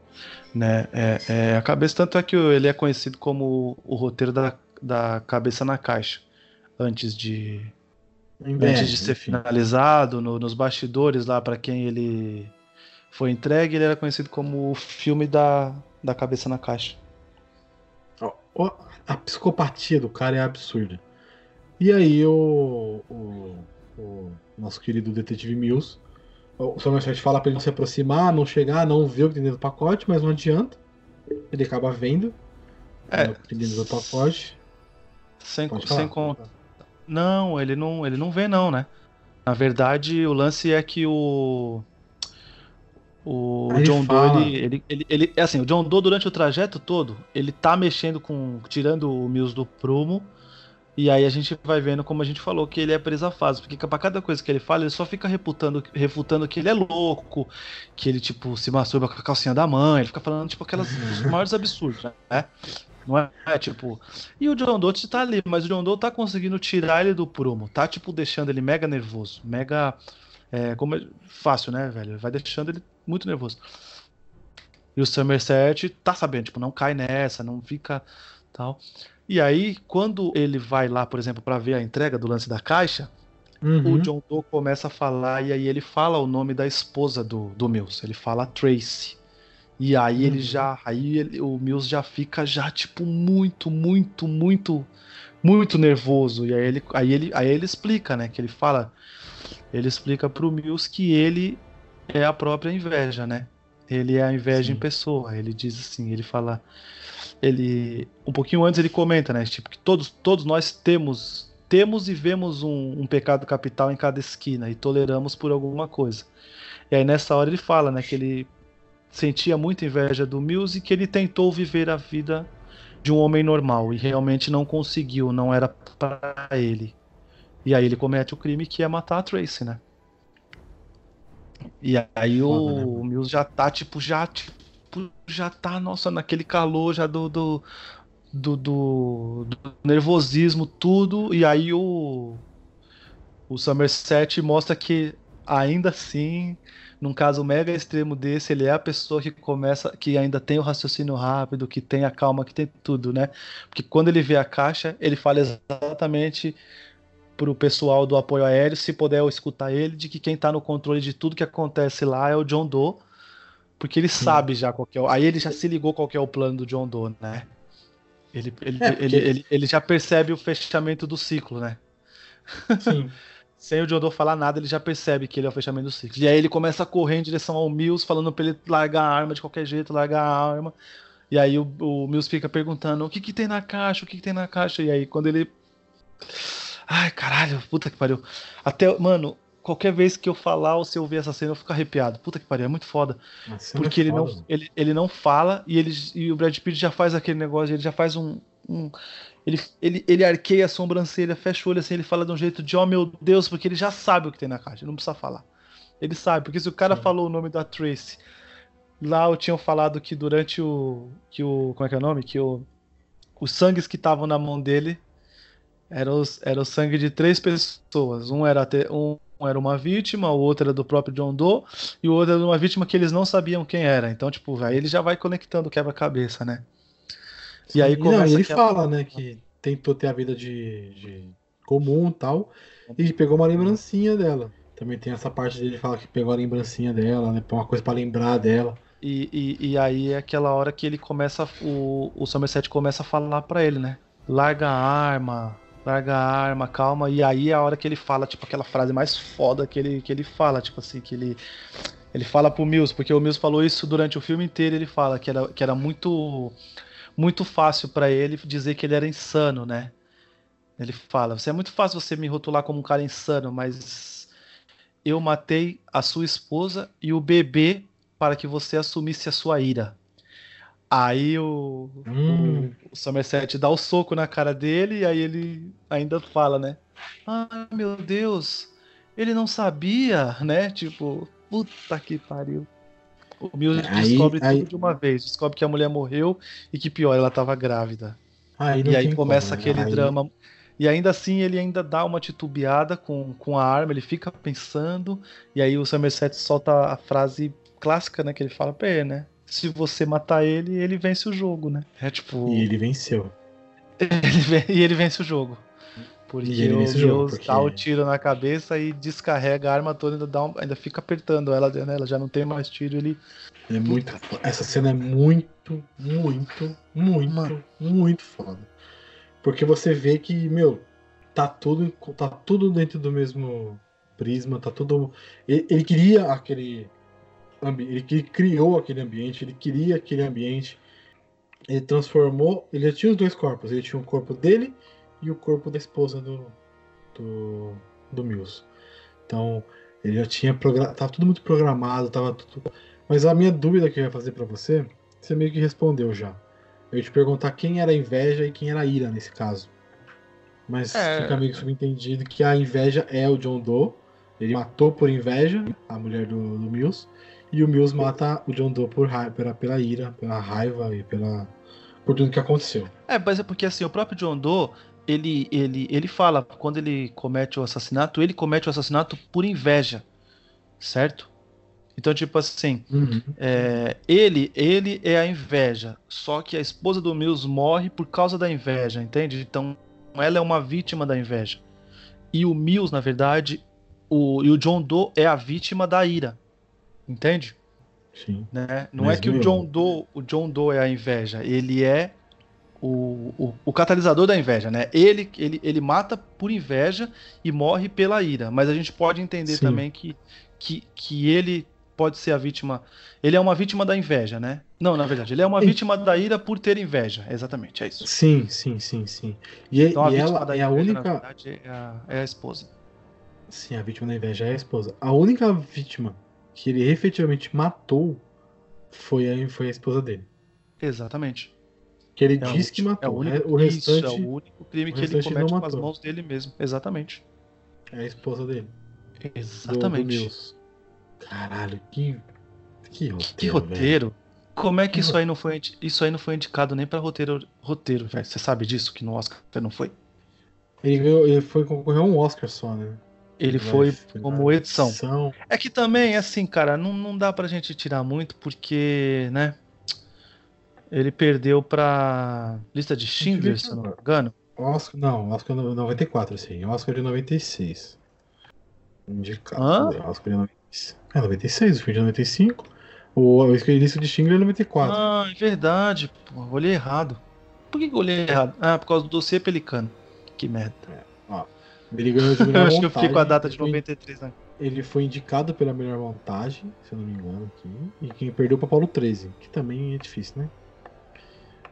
né? É, é a cabeça, tanto é que ele é conhecido como o roteiro da, da cabeça na caixa. Antes de, antes de ser enfim. finalizado, no- nos bastidores lá, pra quem ele foi entregue, ele era conhecido como o filme da, da cabeça na caixa. A psicopatia do cara é absurda. E aí o, o, o nosso querido detetive Mills, o Somerset fala pra ele não se aproximar, não chegar, não ver o que tem dentro do pacote, mas não adianta. Ele acaba vendo É. o que tem dentro do pacote. Sem, Pode sem, falar. con- Não, ele não, ele não vê não, né? Na verdade, o lance é que o o Aí John. Doe, ele, ele, ele, ele- é assim, o John Doe durante o trajeto todo, ele tá mexendo com, tirando o Mills do prumo, e aí a gente vai vendo, como a gente falou, que ele é presa fácil, porque pra cada coisa que ele fala, ele só fica reputando, refutando que ele é louco, que ele, tipo, se masturba com a calcinha da mãe, ele fica falando, tipo, aquelas, maiores absurdos, né? Não é, é, tipo... E o John Doe tá ali, mas o John Doe tá conseguindo tirar ele do prumo, tá, tipo, deixando ele mega nervoso, mega... É, como é, fácil, né, velho? Vai deixando ele muito nervoso. E o Somerset tá sabendo, tipo, não cai nessa, não fica tal. E aí, quando ele vai lá, por exemplo, pra ver a entrega do lance da caixa, Uhum. o John Doe começa a falar e aí ele fala o nome da esposa do, do Mills. Ele fala Tracy. E aí ele Uhum. já, aí ele- o Mills já fica já tipo muito, muito, muito, muito nervoso. E aí ele, aí ele, aí ele explica, né? Que ele fala, ele explica pro Mills que ele é a própria inveja, né? Ele é a inveja Sim. em pessoa. Ele diz assim, ele fala, ele um pouquinho antes ele comenta, né? Tipo que todos, todos nós temos temos e vemos um, um pecado capital em cada esquina e toleramos por alguma coisa. E aí nessa hora ele fala, né, que ele sentia muita inveja do Mills e que ele tentou viver a vida de um homem normal e realmente não conseguiu, não era para ele. E aí ele comete o crime que é matar a Tracy, né? E aí o, né, o Mills já tá tipo já tipo já tá nossa naquele calor já do do, do, do- do nervosismo tudo e aí o o Somerset mostra que ainda assim num caso mega extremo desse, ele é a pessoa que começa, que ainda tem o raciocínio rápido, que tem a calma, que tem tudo, né? Porque quando ele vê a caixa, ele fala exatamente pro pessoal do apoio aéreo, se puder eu escutar ele, de que quem tá no controle de tudo que acontece lá é o John Doe, porque ele sabe já qual que é o, aí ele já se ligou qual que é o plano do John Doe, né? Ele, ele, É, porque- ele, ele, ele já percebe o fechamento do ciclo, né? Sim. Sem o John Doe falar nada, ele já percebe que ele é o fechamento do ciclo. E aí ele começa a correr em direção ao Mills, falando pra ele largar a arma de qualquer jeito, largar a arma. E aí o, o Mills fica perguntando: o que que tem na caixa? O que que tem na caixa? E aí quando ele. Ai, caralho, puta que pariu. Até, mano, qualquer vez que eu falar ou se eu ver essa cena, eu fico arrepiado. Puta que pariu, é muito foda. Cena Porque é ele foda, não, ele, ele não fala e, ele, e o Brad Pitt já faz aquele negócio, ele já faz um. um- ele, ele, ele arqueia a sobrancelha, fecha o olho assim, ele fala de um jeito de, oh meu Deus, porque ele já sabe o que tem na caixa, ele não precisa falar. Ele sabe, porque se o cara Sim. falou o nome da Tracy, lá eu tinha falado que durante o. que o. Como é que é o nome? Que o. Os sangues que estavam na mão dele eram, os, era o sangue de três pessoas. Um era, te- um, um era uma vítima, o outro era do próprio John Doe, e o outro era uma vítima que eles não sabiam quem era. Então, tipo, aí ele já vai conectando o quebra-cabeça, né? E aí não, ele fala, né, que tentou ter a vida de, de comum e tal, e pegou uma lembrancinha dela. Também tem essa parte dele fala que pegou a lembrancinha dela, né, uma coisa pra lembrar dela. E, e, e aí é aquela hora que ele começa, o, o Somerset começa a falar pra ele, né? Larga a arma, larga a arma, calma. E aí é a hora que ele fala, tipo, aquela frase mais foda que ele, que ele fala, tipo assim, que ele. Ele fala pro Mills, porque o Mills falou isso durante o filme inteiro, ele fala que era, que era muito muito fácil pra ele dizer que ele era insano, né? Ele fala, você é muito fácil você me rotular como um cara insano, mas eu matei a sua esposa e o bebê para que você assumisse a sua ira. Aí o, Hum. o, o Somerset dá o soco na cara dele e aí ele ainda fala, né? Ah, meu Deus, ele não sabia, né? Tipo, puta que pariu. O Mills descobre aí- tudo de uma vez. Descobre que a mulher morreu e que pior, ela tava grávida. Aí E aí começa como, né? aquele Aí- drama. E ainda assim ele ainda dá uma titubeada com, com a arma, ele fica pensando, e aí o Somerset solta a frase clássica, né? Que ele fala ele, né? Se você matar ele, ele vence o jogo, né? É tipo. E ele venceu. ele ven- e ele vence o jogo. Porque E ele o vence o jogo, Deus porque- dá o tiro na cabeça e descarrega a arma toda, ainda, dá um- ainda fica apertando ela, né? Ela já não tem mais tiro, ele. É muito, essa cena é muito, muito, muito, Mano. muito foda. Porque você vê que, meu, tá tudo, tá tudo dentro do mesmo prisma, tá tudo. Ele, ele queria aquele. Ele criou aquele ambiente, ele queria aquele ambiente. Ele transformou. Ele já tinha os dois corpos. Ele tinha o corpo dele e o corpo da esposa do, do, do Mills. Então, ele já tinha programado. Tava tudo muito programado, tava tudo. Mas a minha dúvida que eu ia fazer para você, você meio que respondeu já. Eu ia te perguntar quem era a inveja e quem era a ira nesse caso. Mas É. fica meio que subentendido que a inveja é o John Doe. Ele matou por inveja a mulher do, do Mills. E o Mills mata o John Doe por raiva, pela, pela ira, pela raiva e pela, por tudo que aconteceu. É, mas é porque assim, o próprio John Doe, ele, ele, ele fala, quando ele comete o assassinato, ele comete o assassinato por inveja, certo? Então, tipo assim, é, ele, ele é a inveja, só que a esposa do Mills morre por causa da inveja, entende? Então, ela é uma vítima da inveja. E o Mills, na verdade, o, e o John Doe é a vítima da ira, entende? Sim. né? Não Mas, é que o meu- John Doe, o John Doe é a inveja, ele é o, o, o catalisador da inveja, né? Ele, ele, ele mata por inveja e morre pela ira, mas a gente pode entender Sim. também que, que, que ele pode ser a vítima, ele é uma vítima da inveja, né? Não, na verdade, ele é uma vítima da ira por ter inveja, exatamente, é isso. Sim, sim, sim, sim. E, Então a e ela da é a inveja, na única. verdade, é a, é a esposa. Sim, a vítima da inveja é a esposa. A única vítima que ele efetivamente matou foi a, foi a esposa dele. Exatamente. Que ele É o disse que matou. É o, único, o restante isso, é o único crime o que ele comete com as mãos dele mesmo. Exatamente. é a esposa dele. do- do Exatamente. Mills. Caralho, que. Que roteiro. Que roteiro? Como é que Que isso aí não foi isso aí não foi indicado nem pra roteiro roteiro, velho? Você sabe disso que no Oscar não foi? Ele, ganhou, ele foi concorrer a um Oscar só, né? Ele foi como na edição. É que também assim, cara, não, não dá pra gente tirar muito porque, né? Ele perdeu pra lista de Schindler, se eu não me engano. Oscar, não, Oscar no- 94, assim. Oscar de 96. Indicado. Hã? cadê? Oscar de 96. É, 96, o filme de 95. O, Esquerdista de Schindler é 94. Ah, é verdade, pô, olhei errado. Por que que eu olhei errado? Ah, por causa do dossiê pelicano. Que merda. Ele ganhou de Eu melhor acho que eu fiquei com a data de foi- 93 né? Ele foi indicado pela melhor montagem, se eu não me engano, aqui. E quem perdeu para Paulo 13, que também é difícil, né?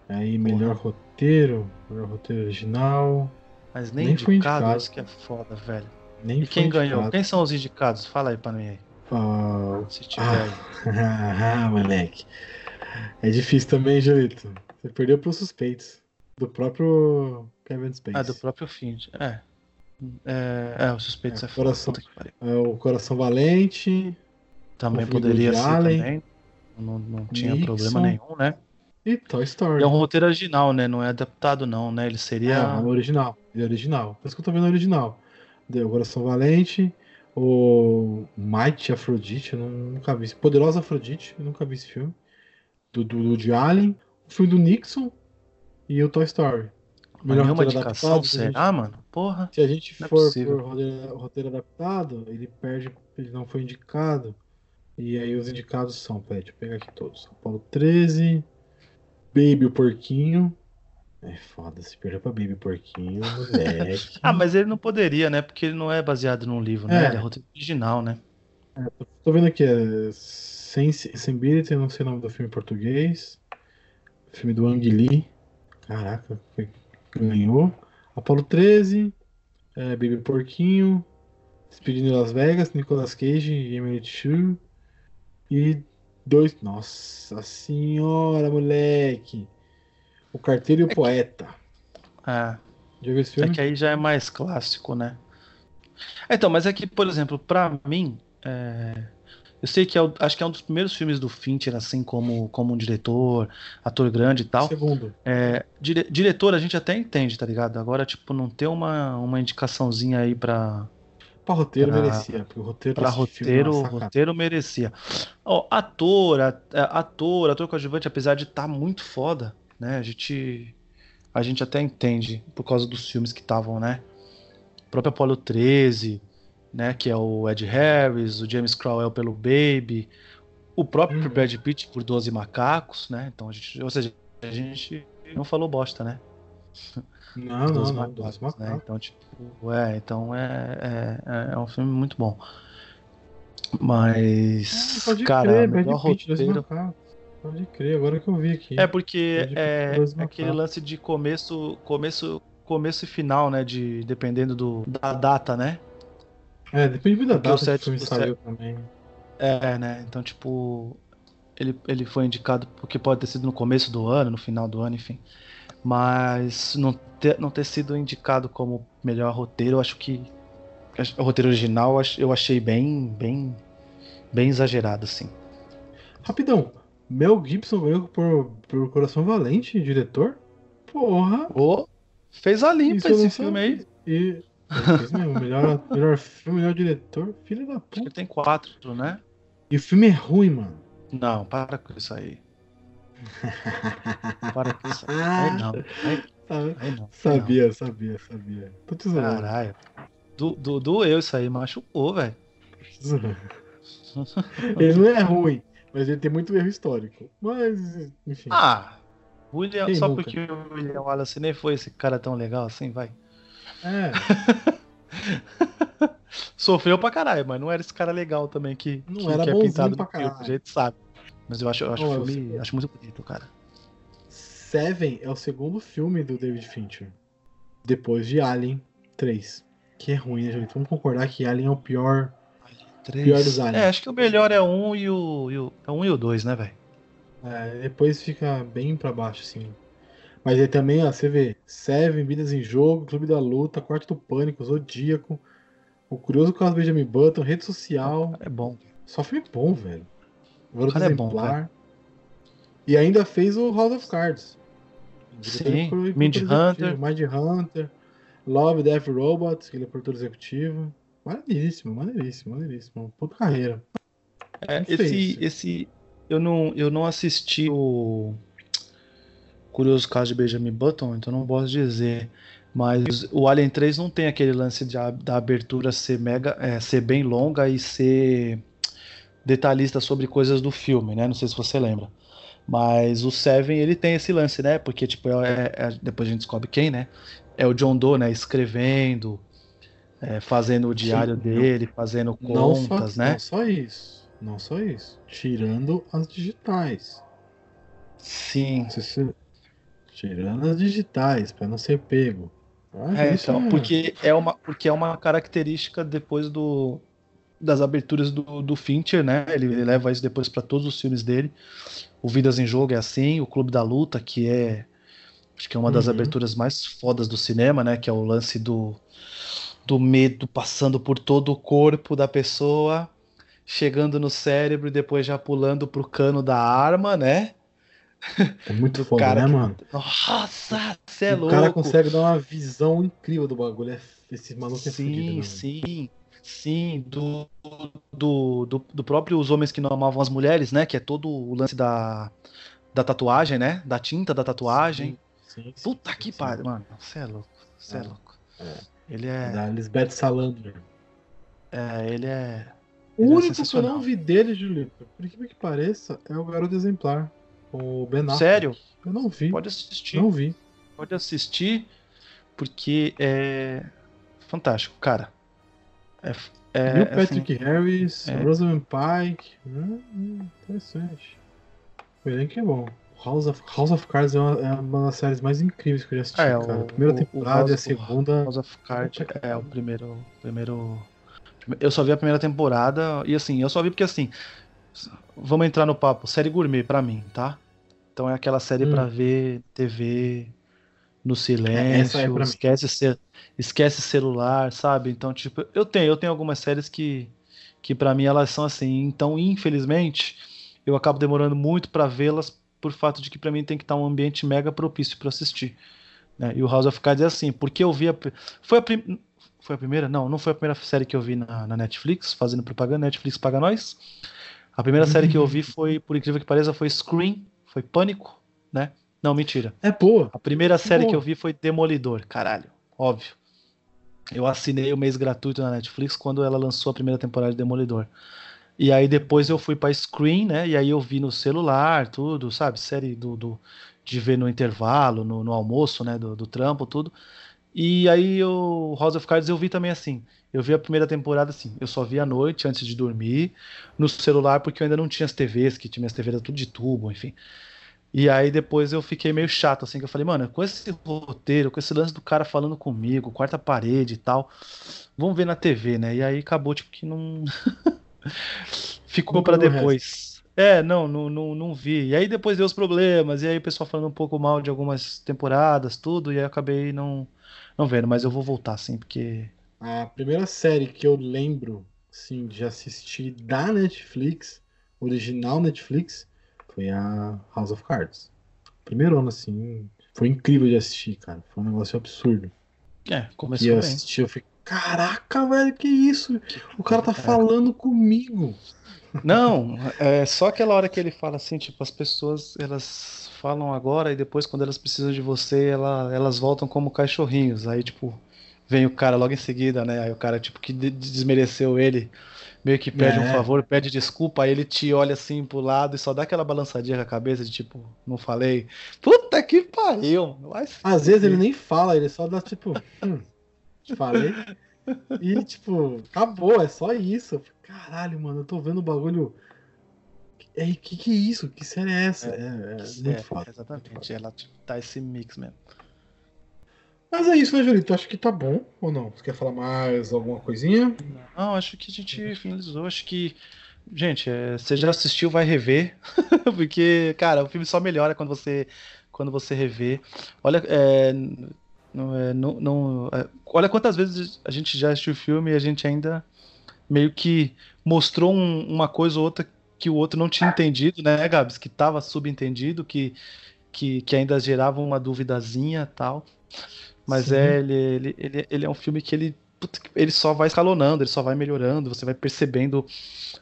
Aí, melhor roteiro, melhor roteiro original. Mas nem, Nem foi indicado, indicado. isso que é foda, velho. Nem E quem ganhou? indicado. Quem são os indicados? Fala aí pra mim aí. Ah, Se tiver aí. ah, moleque. É difícil também, Julito. Você perdeu pros suspeitos. Do próprio Kevin Spacey. Ah, do próprio Finch. É. É, é, o suspeito É, é, coração. É, o Coração Valente Também poderia ser Allen. também. Não, não tinha Nixon. problema nenhum, né? e Toy Story. É um roteiro original, né? Não é adaptado, não, né? Ele É, seria. o original. Ele é original. Por isso que eu tô vendo o original. O Coração Valente, o Mighty Afrodite, eu nu- nunca vi. Poderosa Afrodite, eu nunca vi esse filme. Do, do, Woody Allen, o filme do Nixon e o Toy Story. Mas nenhuma indicação, adaptado, gente- será, mano? Porra. Se a gente é for possível. por roteiro, roteiro adaptado, ele perde, ele não foi indicado. E aí os indicados são, peraí, deixa eu pegar aqui todos. São Paulo 13, Baby o Porquinho. É foda, se perdeu pra Baby o Porquinho, moleque. Ah, mas ele não poderia, né? Porque ele não é baseado num livro, né? É. Ele é roteiro original, né? Tô vendo aqui, é Sense- Sensibility, não sei o nome do filme em português. Filme do Ang Lee. Caraca, foi- ganhou. Apolo 13, é, Baby Porquinho, Despedindo Las Vegas, Nicolas Cage e Emily Chu. E dois. Nossa senhora, moleque! O Carteiro e o Poeta. É. Já viu esse É filme? que aí já é mais clássico, né? Então, mas é que, por exemplo, pra mim, é, eu sei que é acho que é um dos primeiros filmes do Fincher, assim, como, como um diretor, ator grande e tal. Segundo. É, dire- diretor a gente até entende, tá ligado? Agora, tipo, não ter uma, uma indicação,zinha aí pra, Pra roteiro Pra- merecia, porque o roteiro pra filme é roteiro, sacada. roteiro merecia. Ó, ator, a- ator, ator coadjuvante, apesar de estar muito foda, né? A gente, a gente até entende por causa dos filmes que estavam, né? O próprio Apollo 13, né? Que é o Ed Harris, o James Crowell pelo Baby, o próprio Uhum. Brad Pitt por 12 Macacos, né? Então a gente, ou seja, a gente não falou bosta, né? Não, não, não, Macacos, né? Então, tipo, é, então é, é, é um filme muito bom. Mas, Pode cara, crer, melhor Brad roteiro. Macacos. Pode crer, agora que eu vi aqui. É porque é aquele lance de começo, começo, começo e final, né? De, dependendo do, da data, né? É, depende da Porque o data que o set- filme o saiu também. É, né? Então, tipo, ele, ele foi indicado porque pode ter sido no começo do ano, no final do ano, enfim. Mas não ter, não ter sido indicado como melhor roteiro, eu acho que. O roteiro original eu ach- eu achei bem, bem, bem exagerado, assim. Rapidão, Mel Gibson ganhou por, por Coração Valente, diretor? Porra! Ô, fez a limpa Isso esse filme aí. E. Melhor, melhor filme, melhor diretor, filho da puta. tem quatro, né? E o filme é ruim, mano. Não, para com isso aí. Para com isso aí. Aí não. Aí, aí não. Sabia, sabia, sabia. Tô te não. zoando. Caralho. Do, do, doeu isso aí, machucou, velho. Ele não é ruim, mas ele tem muito erro histórico. Mas, enfim. Ah, William, Quem só nunca? porque o William Wallace nem foi esse cara tão legal assim, vai. É, Sofreu pra caralho, mas não era esse cara legal também que, Não que, era que é pintado pra no filme, caralho. a gente sabe. Mas eu acho, eu acho eu filme, sei. acho muito bonito, cara. Seven é o segundo filme do David Fincher. Depois de Alien 3. Que é ruim, né, gente? Vamos concordar que Alien é o pior. Pior dos aliens. É, acho que o melhor é um e o, e o, é um e o dois, né, velho? É, depois fica bem pra baixo, assim. Mas aí também, ó, você vê Seven, Vidas em Jogo, Clube da Luta, Quarto do Pânico, Zodíaco, O Curioso Caso Benjamin Button, Rede Social. É bom. Só filme bom, velho. Garota cara é bom, Exemplar. E ainda fez o House of Cards. Sim, Mind Hunter. Mind Hunter. Love, Death Robots, que ele é produtor executivo. Maneiríssimo, maneiríssimo, maneiríssimo. Puta carreira. É, esse, esse, eu não, eu não assisti o Curioso Caso de Benjamin Button, então não posso dizer. Mas o Alien 3 não tem aquele lance de da abertura ser mega, é, ser bem longa e ser detalhista sobre coisas do filme, né? Não sei se você lembra. Mas o Seven, ele tem esse lance, né? Porque, tipo, é- é- depois a gente descobre quem, né? É o John Doe, né? Escrevendo, é, fazendo o diário não- dele, fazendo Não só, contas, né? não só isso. Não só isso. Tirando as digitais. Sim. Você- Tirando as digitais, pra não ser pego. Ah, É, isso então, porque é uma, porque é uma característica depois do das aberturas do, do Fincher, né? Ele, ele leva isso depois para todos os filmes dele. O Vidas em Jogo é assim, o Clube da Luta, que é acho que é uma das Uhum. aberturas mais fodas do cinema, né? Que é o lance do do medo passando por todo o corpo da pessoa, chegando no cérebro e depois já pulando pro cano da arma, né? É muito foda, cara né, que- mano? Nossa, você é o louco. cara consegue dar uma visão incrível do bagulho. É- Esse maluco é Sim, fudido, né, sim, sim, do, do, do, do próprio Os Homens que Não Amavam as Mulheres, né? Que é todo o lance da, da tatuagem, né? Da tinta da tatuagem. Sim, sim, Puta sim, que sim. pariu, mano. Você é louco, você é, É, louco. é. Ele é, Da Lisbeth Salander. é, ele é. O Ele é único que eu não vi dele, Julito, por incrível que pareça, é o Garoto Exemplar. O Ben Affleck. Sério? Eu não vi. Pode assistir, Não vi. pode assistir, porque é fantástico, cara. É, é, Neil assim, Patrick Harris, é. Rosamund Pike. Hum, hum, interessante. O elenco é bom. House of, House of Cards é uma, é uma das séries mais incríveis que eu já assisti, É, cara. o- a primeira o- o temporada House- e a segunda. House of Cards é o primeiro, primeiro. Eu só vi a primeira temporada e assim, eu só vi porque assim, vamos entrar no papo, série gourmet pra mim, tá? Então é aquela série Hum. pra ver TV no essa é silêncio, mim. esquece ce- esquece celular, sabe? Então, tipo, eu tenho, eu tenho algumas séries que que para mim elas são assim, então infelizmente eu acabo demorando muito pra vê-las por fato de que pra mim tem que estar um ambiente mega propício pra assistir. né? E o House of Cards é assim, porque eu vi a. Foi a, prim... foi a primeira? Não, não foi a primeira série que eu vi na, na Netflix, fazendo propaganda, Netflix paga nós. A primeira série que eu vi foi, por incrível que pareça, foi Scream, foi Pânico, né? Não, mentira. É boa. A primeira série Boa. que eu vi foi Demolidor, caralho, óbvio. Eu assinei o mês gratuito na Netflix quando ela lançou a primeira temporada de Demolidor. E aí depois eu fui pra Screen, né? E aí eu vi no celular, tudo, sabe? Série do, do- de ver no intervalo, no, no almoço, né? Do, do trampo, tudo. E aí o House of Cards eu vi também assim. Eu vi a primeira temporada assim. Eu só vi à noite antes de dormir no celular porque eu ainda não tinha as TVs, que tinha as TVs era tudo de tubo, enfim. E aí depois eu fiquei meio chato, assim, que eu falei, mano, com esse roteiro, com esse lance do cara falando comigo, quarta parede e tal, vamos ver na TV, né? E aí acabou, tipo, que não. Ficou para depois. É, não, não, não, não vi. E aí depois deu os problemas, e aí o pessoal falando um pouco mal de algumas temporadas, tudo, e aí eu acabei não, não vendo, mas eu vou voltar, sim, porque. A primeira série que eu lembro, sim, de assistir da Netflix, original Netflix, foi a House of Cards. Primeiro ano, assim, foi incrível de assistir, cara. Foi um negócio absurdo. É, começou E eu bem. assisti, eu fiquei, caraca, velho, que isso? O cara tá falando comigo. Não, é só aquela hora que ele fala assim, tipo, as pessoas, elas falam agora e depois quando elas precisam de você, ela, elas voltam como cachorrinhos. Aí, tipo, vem o cara logo em seguida, né? Aí o cara, tipo, que de- desmereceu ele, meio que pede um É. favor, pede desculpa, aí ele te olha assim pro lado e só dá aquela balançadinha com a cabeça de tipo, não falei. Puta que pariu, Às vezes ele nem fala, ele só dá tipo, hum, te falei. E tipo, acabou, é só isso. Caralho, mano, eu tô vendo o bagulho. Ei, que que é isso? Que série é essa? É, é muito É, foda. exatamente, ela tipo, tá esse mix mesmo. Mas é isso, né, Julito? Acho que tá bom ou não? Você quer falar mais alguma coisinha? Não, acho que a gente finalizou. Acho que, gente, é, você já assistiu, vai rever, porque, cara, o filme só melhora quando você quando você revê. Olha, é, não, é, não, não- é, olha quantas vezes a gente já assistiu o filme e a gente ainda meio que mostrou um- uma coisa ou outra que o outro não tinha entendido, né, Gabs? Que estava subentendido, que, que, que ainda gerava uma duvidazinha tal. Mas Sim. é, ele, ele, ele, ele é um filme que ele, ele só vai escalonando, ele só vai melhorando, você vai percebendo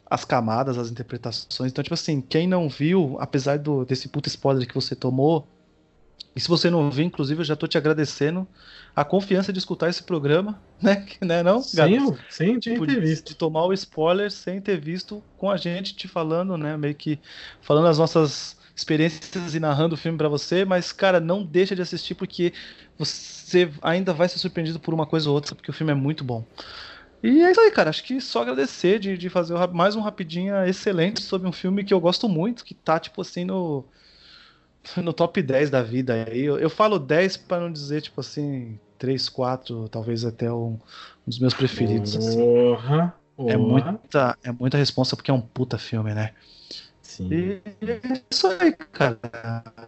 as camadas, as interpretações. Então, tipo assim, quem não viu, apesar do, desse puta spoiler que você tomou, e se você não viu, inclusive, eu já tô te agradecendo a confiança de escutar esse programa, né? Né não, Sem, Gabs? eu- sem Tipo, ter visto. de tomar o spoiler sem ter visto com a gente te falando, né? Meio que falando as nossas experiências e narrando o filme pra você, mas, cara, não deixa de assistir porque você ainda vai ser surpreendido por uma coisa ou outra, porque o filme é muito bom. E é isso aí, cara. Acho que só agradecer de, de fazer mais um rapidinha excelente sobre um filme que eu gosto muito, que tá, tipo assim, no, no top 10 da vida. aí. Eu, eu falo 10 pra não dizer, tipo assim, 3, 4, talvez até um, um dos meus preferidos. assim. Porra, É porra. muita, é muita responsa porque é um puta filme, né? Sim. E é isso aí, cara.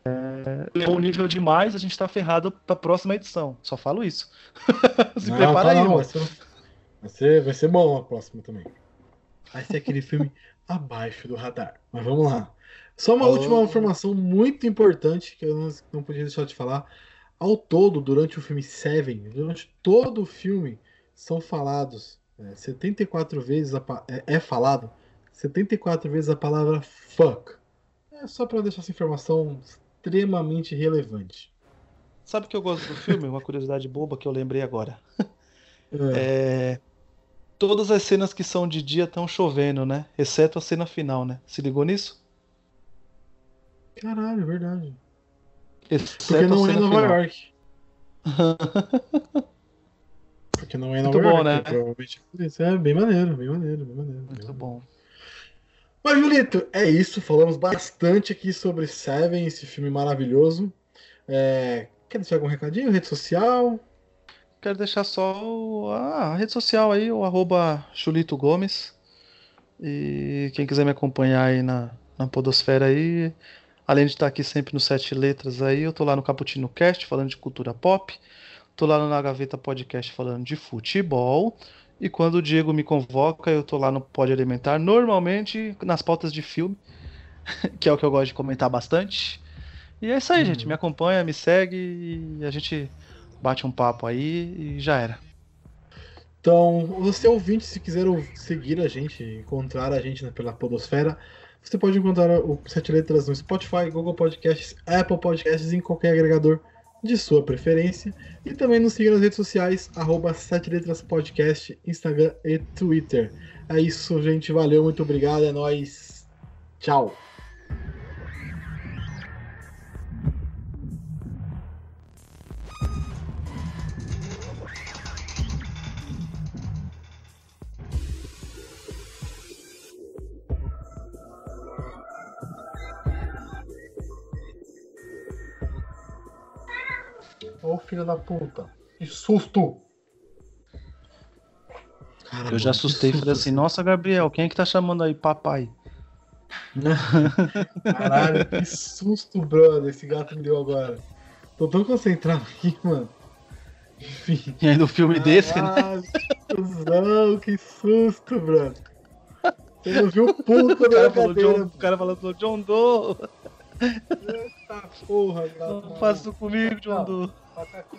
É, levou um nível demais, a gente tá ferrado pra próxima edição. Só falo isso. Se Não, prepara tá aí, não, irmão. vai ser, vai, ser, vai ser bom a próxima também. Vai ser aquele filme abaixo do radar. Mas vamos lá. Só uma Oh. última informação muito importante que eu não, não podia deixar de falar. Ao todo, durante o filme Seven, durante todo o filme, são falados é, 74 vezes a, é, é falado 74 vezes a palavra fuck. É só pra deixar essa informação extremamente relevante. Sabe o que eu gosto do filme? Uma curiosidade boba que eu lembrei agora. É, É, todas as cenas que são de dia estão chovendo, né? Exceto a cena final, né? Se ligou nisso? Caralho, é verdade. Exceto Porque não é Nova final. York. Porque não é Nova Muito bom, York. né? Provavelmente é. É bem maneiro, bem maneiro, bem maneiro. bem Muito maneiro. bom. Mas, Julito, é isso. Falamos bastante aqui sobre Seven, esse filme maravilhoso. É, Quer deixar algum recadinho? Rede social? Quero deixar só o- a rede social aí, o arroba Gomes. E quem quiser me acompanhar aí na, na Podosfera aí, além de estar aqui sempre no Sete Letras aí, eu tô lá no Caputino Cast falando de cultura pop. Tô lá Na Gaveta Podcast falando de futebol. E quando o Diego me convoca, eu tô lá no Pode Alimentar, normalmente nas pautas de filme, que é o que eu gosto de comentar bastante. E é isso aí, Uhum. gente. Me acompanha, me segue e a gente bate um papo aí e já era. Então, você ouvinte, se quiser seguir a gente, encontrar a gente pela Podosfera, você pode encontrar o Sete Letras no Spotify, Google Podcasts, Apple Podcasts, em qualquer agregador de sua preferência. E também nos siga nas redes sociais, arroba Sete Letras Podcast, Instagram e Twitter. É isso, gente. Valeu, muito obrigado. É nóis. Tchau. Ô filho da puta. Que susto! Cara, Eu já assustei e falei assim, nossa, Gabriel, quem é que tá chamando aí, papai? Caralho, que susto, brother, esse gato me deu agora. Tô tão concentrado aqui, mano. Enfim. E aí no filme desse, né? Cuzão, que susto, brother. Você não viu o pulo O cara, falou cadeira. John, o cara falou John Doe, Eita porra, gato. não faça isso comigo, John 啊戴副